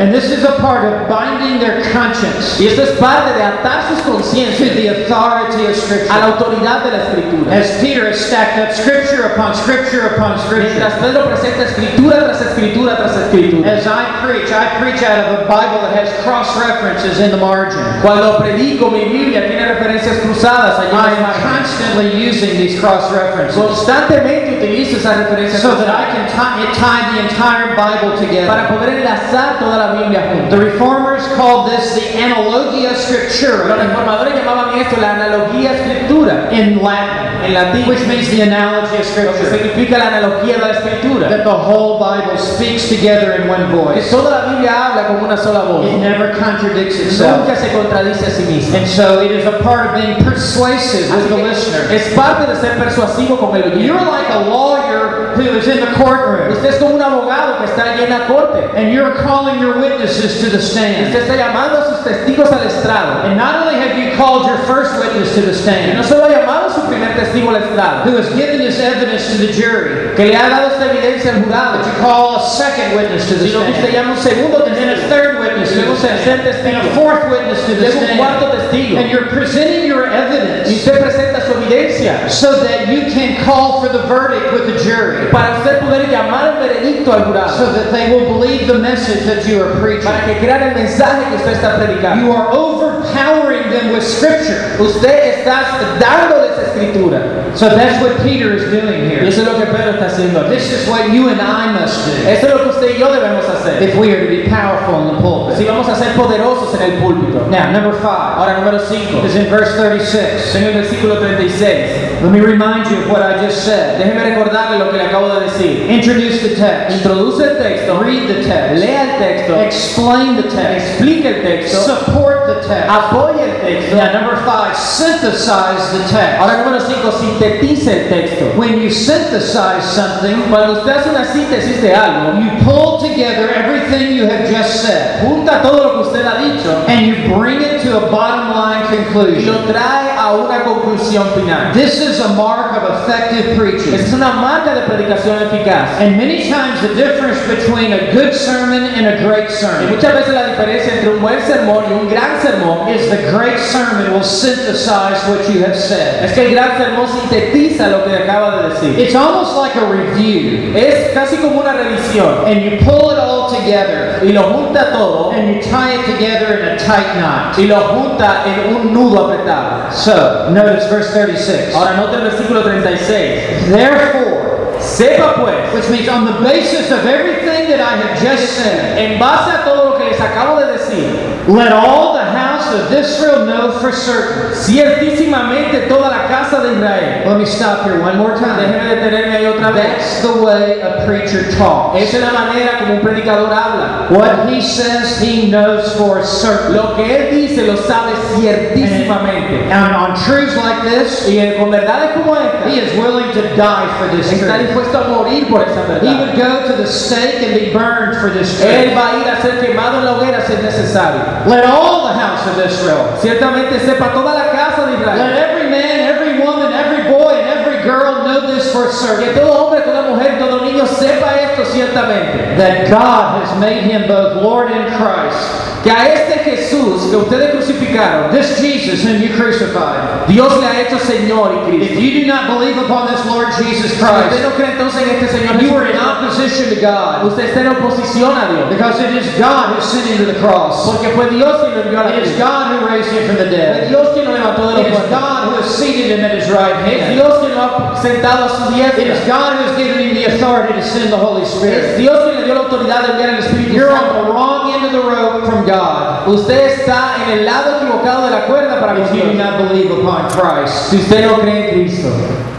Speaker 3: And this is a part of binding their conscience
Speaker 2: Y esto es parte de atar sus
Speaker 3: to
Speaker 2: conciencias
Speaker 3: the authority of
Speaker 2: a la
Speaker 3: Scripture.
Speaker 2: autoridad de la Escritura.
Speaker 3: As Peter has stacked up Scripture upon Scripture upon Scripture.
Speaker 2: Mientras Pedro presenta escritura tras escritura tras escritura.
Speaker 3: As I preach, I preach out of a Bible that has cross references in the margin.
Speaker 2: Cuando predico, mi Biblia tiene referencias cruzadas allí en
Speaker 3: I'm constantly using these cross references
Speaker 2: Constantemente utilizo esas referencias
Speaker 3: so that I can tie, tie the entire Bible together.
Speaker 2: para poder enlazar toda la
Speaker 3: The. Reformers called this the Analogia
Speaker 2: Los
Speaker 3: Scriptura
Speaker 2: reformadores llamaban esto la analogía escritura
Speaker 3: in Latin,
Speaker 2: en latín,
Speaker 3: which means the analogy of Scripture.
Speaker 2: significa la analogía de la escritura.
Speaker 3: That the whole Bible speaks together in one
Speaker 2: Que
Speaker 3: voice.
Speaker 2: toda la Biblia habla como una sola voz.
Speaker 3: It never contradicts itself.
Speaker 2: Nunca se contradice a sí misma.
Speaker 3: And so it is a part of being persuasive with the
Speaker 2: que
Speaker 3: listener.
Speaker 2: es parte de ser persuasivo con el oyente.
Speaker 3: You're like a lawyer who is in the courtroom
Speaker 2: Usted es un abogado que está allí en la corte.
Speaker 3: and you're calling your witnesses to the stand.
Speaker 2: Usted está llamando a sus testigos al estrado.
Speaker 3: And not only have you called your first witness to the
Speaker 2: Y no
Speaker 3: stand,
Speaker 2: solo ha llamado primer testigo al estrado,
Speaker 3: who has given his evidence to the jury,
Speaker 2: que le ha dado esta evidencia al jurado,
Speaker 3: but you call a second witness to the
Speaker 2: sino que usted llama un segundo
Speaker 3: and then a
Speaker 2: testigo,
Speaker 3: third witness
Speaker 2: luego un tercer
Speaker 3: and a fourth witness to the
Speaker 2: luego un cuarto testigo.
Speaker 3: And you're presenting your evidence.
Speaker 2: Y usted presenta su evidencia.
Speaker 3: So that you can call for the verdict with the jury,
Speaker 2: para usted poder llamar el veredicto al jurado,
Speaker 3: so that they will believe the message that you are preaching.
Speaker 2: para que crean el mensaje que usted está predicando.
Speaker 3: You are overpowering them with Scripture.
Speaker 2: Usted está dándoles escritura.
Speaker 3: So that's what Peter is doing
Speaker 2: Y
Speaker 3: here.
Speaker 2: eso es lo que Pedro está haciendo.
Speaker 3: This is what you and I must do
Speaker 2: Eso es lo que usted y yo debemos hacer.
Speaker 3: if we are to be powerful in the pulpit.
Speaker 2: Si vamos a ser poderosos en el púlpito.
Speaker 3: Now, number five
Speaker 2: Ahora, número 5.
Speaker 3: is in verse 36.
Speaker 2: En el versículo 36.
Speaker 3: Let me remind you of what I just said.
Speaker 2: Déjeme recordarle lo que le acabo de decir.
Speaker 3: Introduce the text,
Speaker 2: Introduce el texto,
Speaker 3: read the text,
Speaker 2: lea el texto,
Speaker 3: explain the text,
Speaker 2: explique el texto,
Speaker 3: support the text.
Speaker 2: apoye el texto.
Speaker 3: Now, number five, synthesize the text.
Speaker 2: Ahora, número 5, sintetice el texto.
Speaker 3: When you synthesize something,
Speaker 2: Cuando usted hace una síntesis de algo,
Speaker 3: you pull together everything you have just said
Speaker 2: junta todo lo que usted ha dicho
Speaker 3: and you bring it to a bottom line conclusion.
Speaker 2: lo trae a una conclusión final.
Speaker 3: This is a mark of effective preaching.
Speaker 2: Es una marca de predicación eficaz.
Speaker 3: And many times the difference between a good sermon and a great
Speaker 2: Y
Speaker 3: sermon
Speaker 2: muchas veces la diferencia entre un buen sermón y un gran sermón
Speaker 3: is the great sermon will synthesize what you have said.
Speaker 2: es que el gran sermón sintetiza lo que acaba de decir.
Speaker 3: It's almost like a review.
Speaker 2: Es casi como una revisión
Speaker 3: And you pull it all together
Speaker 2: y lo junta todo
Speaker 3: and you tie it together in a tight knot.
Speaker 2: y lo junta en un nudo apretado.
Speaker 3: So, notice verse 36.
Speaker 2: Ahora nota el versículo 36.
Speaker 3: Therefore,
Speaker 2: Sepa pues,
Speaker 3: which means on the basis of everything that I have just said,
Speaker 2: en base a todo lo que les acabo de decir,
Speaker 3: let all the house of Israel know for certain.
Speaker 2: ciertísimamente toda la casa de Israel.
Speaker 3: Let me stop here one more time.
Speaker 2: Déjeme detenerme ahí otra vez.
Speaker 3: That's the way a preacher talks.
Speaker 2: Esa es la manera como un predicador habla.
Speaker 3: What he says, he knows for certain.
Speaker 2: Lo que él dice lo sabe ciertísimamente.
Speaker 3: And on truths like this,
Speaker 2: Y con verdades como esta,
Speaker 3: he is willing to die for this
Speaker 2: está
Speaker 3: truth.
Speaker 2: dispuesto a morir por esa
Speaker 3: He would go to the stake and be burned for this truth.
Speaker 2: Él va a ir a ser quemado en la hoguera si es necesario.
Speaker 3: Let all the house of Israel,
Speaker 2: Ciertamente sepa toda la casa de
Speaker 3: let every man, every woman, every boy, and every girl know this for
Speaker 2: Que todo hombre, toda mujer, todo niño sepa esto ciertamente.
Speaker 3: That God has made him both Lord and Christ.
Speaker 2: Que a este Jesús que ustedes crucificaron,
Speaker 3: This Jesus whom you crucified.
Speaker 2: Dios le ha hecho Señor y
Speaker 3: If you do not believe upon this Lord Jesus
Speaker 2: usted
Speaker 3: Christ,
Speaker 2: no cree entonces en este Señor
Speaker 3: you are in opposition to God.
Speaker 2: usted está en oposición a Dios.
Speaker 3: Because it is God who sent him to the cross.
Speaker 2: Porque fue Dios quien lo envió a la
Speaker 3: It is. God who raised him from the
Speaker 2: Fue
Speaker 3: dead.
Speaker 2: Dios quien lo levantó de los
Speaker 3: It is. God who has seated him at his right
Speaker 2: Es
Speaker 3: hand.
Speaker 2: Dios quien lo ha sentado a su
Speaker 3: It is. God who has given him the authority to send the Holy
Speaker 2: Es
Speaker 3: Spirit.
Speaker 2: Dios quien le dio la autoridad de enviar el Espíritu
Speaker 3: You're on the wrong end of the rope from God
Speaker 2: Usted está en el lado equivocado de la cuerda para
Speaker 3: if you do
Speaker 2: vosotros.
Speaker 3: not believe upon Christ.
Speaker 2: Si usted no cree en Cristo.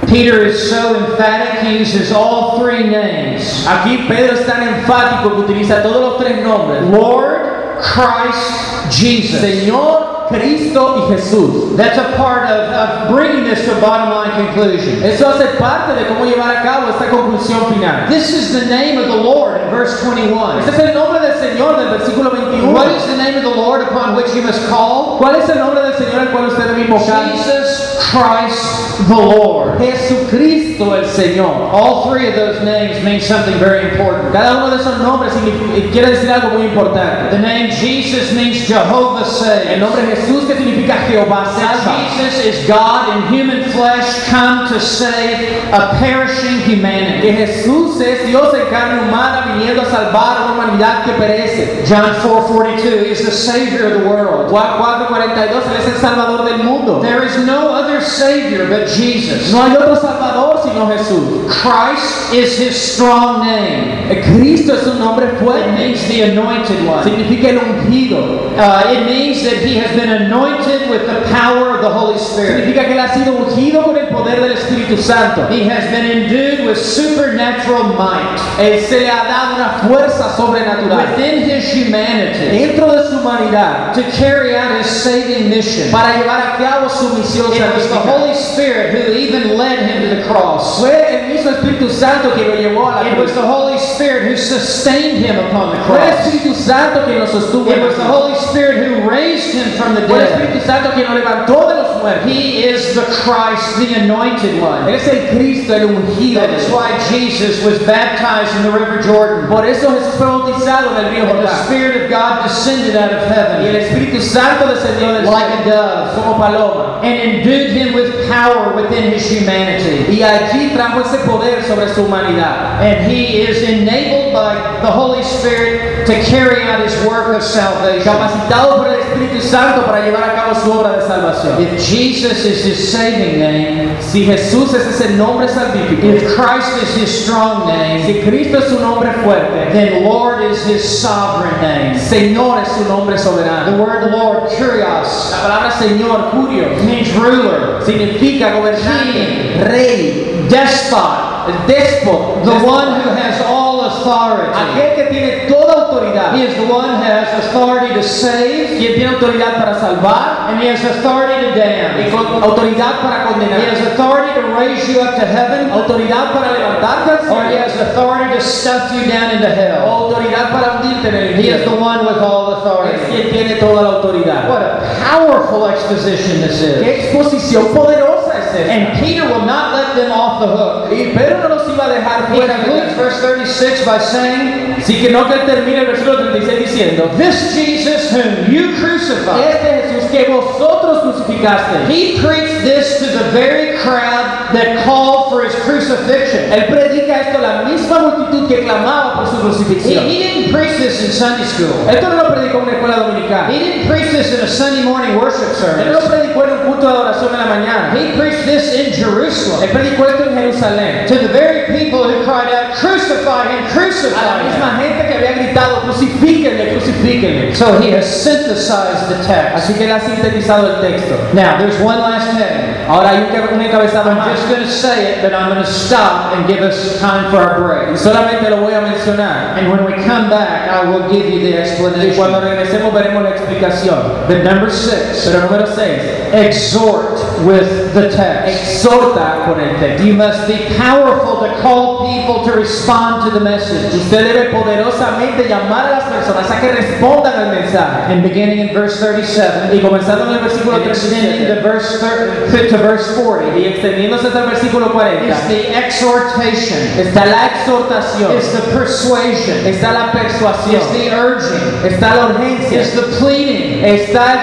Speaker 3: Peter is so emphatic, he uses all three names
Speaker 2: Aquí Pedro es tan enfático que utiliza todos los tres nombres.
Speaker 3: Lord, Christ, Jesus.
Speaker 2: Señor, Cristo y Jesús.
Speaker 3: That's a part of, of bringing this to a bottom line conclusion.
Speaker 2: Eso hace parte de cómo llevar a cabo esta conclusión final.
Speaker 3: This is the name of the Lord in verse 21.
Speaker 2: Este es el nombre del Señor del versículo 21.
Speaker 3: What is the name of the Lord upon which you must call?
Speaker 2: ¿Cuál es el nombre del Señor al cual usted debe invocar?
Speaker 3: Jesus Christ the Lord.
Speaker 2: Jesucristo el Señor.
Speaker 3: All three of those names mean something very important.
Speaker 2: Cada uno de esos nombres significa- eh, quiere decir algo muy importante.
Speaker 3: The name Jesus means Jehovah
Speaker 2: El
Speaker 3: saves.
Speaker 2: nombre Jesús que significa Jehová salva.
Speaker 3: Jesus is God in human flesh come to save a perishing humanity.
Speaker 2: Que Jesús es Dios en carne humana viniendo a salvar a una humanidad que perece.
Speaker 3: John 4:42 is the savior of the world.
Speaker 2: Juan 4:42 Él es el salvador del mundo.
Speaker 3: There is no other savior but Jesus.
Speaker 2: No hay otro salvador sino Jesús.
Speaker 3: Christ is his strong name.
Speaker 2: Cristo es un nombre fuerte.
Speaker 3: It means the anointed one.
Speaker 2: Significa el ungido.
Speaker 3: Uh, it means that he has been anointed with the power of the Holy Spirit.
Speaker 2: Significa que él ha sido ungido con el poder del Espíritu Santo.
Speaker 3: He has been endued with supernatural might
Speaker 2: Él se le ha dado una fuerza sobrenatural
Speaker 3: within his humanity
Speaker 2: dentro de su humanidad
Speaker 3: to carry out his saving mission.
Speaker 2: para llevar a cabo su misión
Speaker 3: It was the. Holy Spirit who even led him to the cross.
Speaker 2: Fue el mismo Espíritu Santo quien lo llevó a la
Speaker 3: It was the Holy Spirit who sustained him upon the
Speaker 2: Fue el
Speaker 3: cross.
Speaker 2: Espíritu Santo quien lo sostuvo.
Speaker 3: It was the. Holy Spirit who raised him from the dead.
Speaker 2: Fue el. Espíritu Santo quien lo levantó de los muertos.
Speaker 3: He is the Christ, the anointed one.
Speaker 2: es el Cristo, el ungido.
Speaker 3: That is why Jesus was baptized in the River Jordan.
Speaker 2: Por eso Jesús fue bautizado en el río
Speaker 3: And the Spirit of God descended out of
Speaker 2: Y el
Speaker 3: heaven
Speaker 2: Espíritu Santo descendió del
Speaker 3: like a dove
Speaker 2: como paloma.
Speaker 3: and endued him with power within his humanity.
Speaker 2: Y allí trajo ese poder sobre su humanidad.
Speaker 3: And he is enabled by the Holy Spirit to carry out his work of salvation.
Speaker 2: capacitado por el Espíritu Santo para llevar a cabo su obra de salvación.
Speaker 3: If Jesus is his saving name,
Speaker 2: Si Jesús es ese nombre salvífico,
Speaker 3: if Christ is his strong name,
Speaker 2: si Cristo es su nombre fuerte,
Speaker 3: then Lord is his sovereign name.
Speaker 2: Señor es su nombre
Speaker 3: The
Speaker 2: soberano.
Speaker 3: word Lord, kurios,
Speaker 2: La palabra Señor, curio,
Speaker 3: means ruler,
Speaker 2: significa gobernante, rey,
Speaker 3: despot,
Speaker 2: el déspot,
Speaker 3: the one who has all authority.
Speaker 2: aquel que tiene toda autoridad,
Speaker 3: He is the one who has authority to save,
Speaker 2: quien tiene autoridad para salvar
Speaker 3: and he has authority to
Speaker 2: y
Speaker 3: damn.
Speaker 2: con autoridad para
Speaker 3: He has
Speaker 2: condenar,
Speaker 3: authority to raise you up to heaven,
Speaker 2: autoridad para levantarte al
Speaker 3: or he has authority to stuff you down into
Speaker 2: o
Speaker 3: hell.
Speaker 2: autoridad para hundirte en el
Speaker 3: He is the one with all
Speaker 2: Es
Speaker 3: authority.
Speaker 2: quien tiene toda la autoridad.
Speaker 3: What a powerful exposition this is.
Speaker 2: Qué exposición poderosa
Speaker 3: And Peter will not let them off the hook.
Speaker 2: Y Pedro no los iba a dejar
Speaker 3: He concludes verse 36 by saying,
Speaker 2: Así que no que termine el versículo 36 diciendo,
Speaker 3: This Jesus whom you crucified,
Speaker 2: este Jesús que vosotros crucificaste,
Speaker 3: he preached this to the very crowd that called for his crucifixion.
Speaker 2: él predica esto a la misma multitud que clamaba por su
Speaker 3: He,
Speaker 2: crucifixión.
Speaker 3: he didn't preach this in Sunday school.
Speaker 2: Esto no lo predicó en una escuela dominical.
Speaker 3: He didn't preach this in a Sunday morning worship
Speaker 2: Él no lo
Speaker 3: service.
Speaker 2: predicó en un culto de adoración en la mañana.
Speaker 3: He preached this in
Speaker 2: Él
Speaker 3: Jerusalem
Speaker 2: predicó esto en Jerusalén.
Speaker 3: to the very people who cried out, Crucify him, crucify
Speaker 2: misma
Speaker 3: him.
Speaker 2: gente que había gritado, crucifíquenle, crucifíquenle.
Speaker 3: So he has synthesized the text.
Speaker 2: Así que él ha sintetizado el texto.
Speaker 3: Now, there's one last heading.
Speaker 2: Ahora hay un, encabezado
Speaker 3: I'm
Speaker 2: más.
Speaker 3: just going to say it, but I'm going to stop and give us time for our break.
Speaker 2: Y solamente lo voy a mencionar.
Speaker 3: And when we come back, I will give you the
Speaker 2: Y cuando
Speaker 3: explanation.
Speaker 2: regresemos veremos la explicación.
Speaker 3: But number six,
Speaker 2: Pero número 6.
Speaker 3: Exhort with the text.
Speaker 2: Exhorta con el texto.
Speaker 3: You must be powerful to call people to respond to the message.
Speaker 2: Usted debe poderosamente llamar a las personas a que respondan al mensaje.
Speaker 3: And beginning in verse 37,
Speaker 2: Y comenzando en el versículo
Speaker 3: and extending to
Speaker 2: 37
Speaker 3: verse, thir- to verse 40,
Speaker 2: y extendiéndose hasta el versículo 40,
Speaker 3: is the exhortation,
Speaker 2: está la exhortación,
Speaker 3: is the persuasion,
Speaker 2: está la
Speaker 3: is
Speaker 2: persuasión,
Speaker 3: the urging,
Speaker 2: está la urgencia,
Speaker 3: is the pleading,
Speaker 2: está el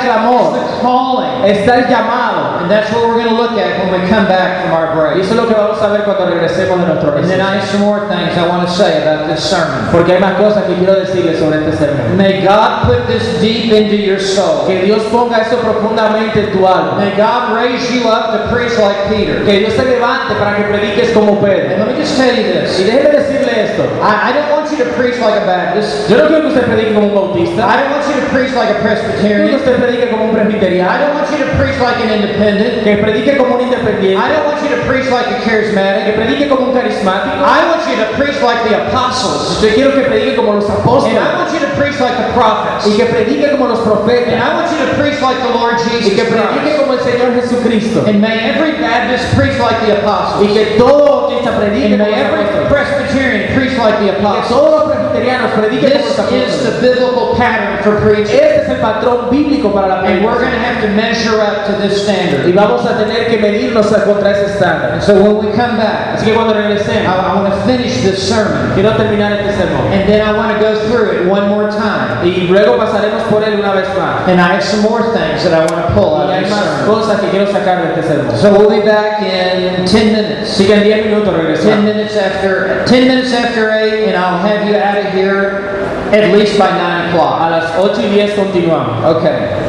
Speaker 3: calling.
Speaker 2: está el llamado.
Speaker 3: And that's what we're going to look at when we come back from our
Speaker 2: Y
Speaker 3: break.
Speaker 2: eso es lo que vamos a ver cuando regresemos de nuestro
Speaker 3: And then
Speaker 2: receso.
Speaker 3: I have some more things I want to say about this sermon.
Speaker 2: Porque hay más cosas que quiero decirles sobre este sermón.
Speaker 3: May God put this deep into your soul.
Speaker 2: Que Dios ponga eso profundamente en tu alma.
Speaker 3: May God raise you up to preach like Peter.
Speaker 2: Que Dios te levante para que prediques como
Speaker 3: And
Speaker 2: Pedro.
Speaker 3: let me just tell you
Speaker 2: Y
Speaker 3: this.
Speaker 2: déjeme decirle esto.
Speaker 3: I, I don't want you to preach like a Baptist.
Speaker 2: Yo no quiero que usted predique como un bautista.
Speaker 3: I don't want you to preach like a
Speaker 2: Quiero que
Speaker 3: Presbyterian.
Speaker 2: usted predique como un
Speaker 3: I don't want you to preach like an independent.
Speaker 2: Que predique como un independiente.
Speaker 3: I don't want you to preach like a
Speaker 2: Que
Speaker 3: charismatic.
Speaker 2: predique como un carismático.
Speaker 3: I want you to preach like the apostles.
Speaker 2: Yo quiero que predique como los
Speaker 3: And I want you to preach like the prophets.
Speaker 2: Y que predique como los
Speaker 3: And. I want you to preach like the Lord
Speaker 2: Y
Speaker 3: Jesus
Speaker 2: que predique
Speaker 3: Christ.
Speaker 2: como el Señor Jesucristo.
Speaker 3: And may every Baptist preach like the
Speaker 2: Y
Speaker 3: apostles.
Speaker 2: que todo bautista
Speaker 3: And may every. Presbyterian preach like the
Speaker 2: Que
Speaker 3: apostles.
Speaker 2: todos los presbiterianos prediquen
Speaker 3: This is the biblical pattern for preaching.
Speaker 2: Este es el patrón bíblico para la
Speaker 3: And we're going to have to measure up to this standard.
Speaker 2: Y vamos a tener que medirnos contra ese estándar.
Speaker 3: And so when we come back,
Speaker 2: Así que cuando
Speaker 3: I,
Speaker 2: regresemos,
Speaker 3: I want to finish this sermon.
Speaker 2: quiero terminar este sermón.
Speaker 3: And then I want to go through it one more time.
Speaker 2: Y luego pasaremos por él una vez más.
Speaker 3: And I have some more things that I want to pull out of this sermon.
Speaker 2: cosas que quiero sacar de este sermón.
Speaker 3: So we'll be back in 10 minutes.
Speaker 2: Así que en 10 minutos
Speaker 3: 10 minutes after 10 minutes after 8 and I'll have you out of here at least by 9 o'clock.
Speaker 2: A las 8 y 10 continuamos.
Speaker 3: Okay.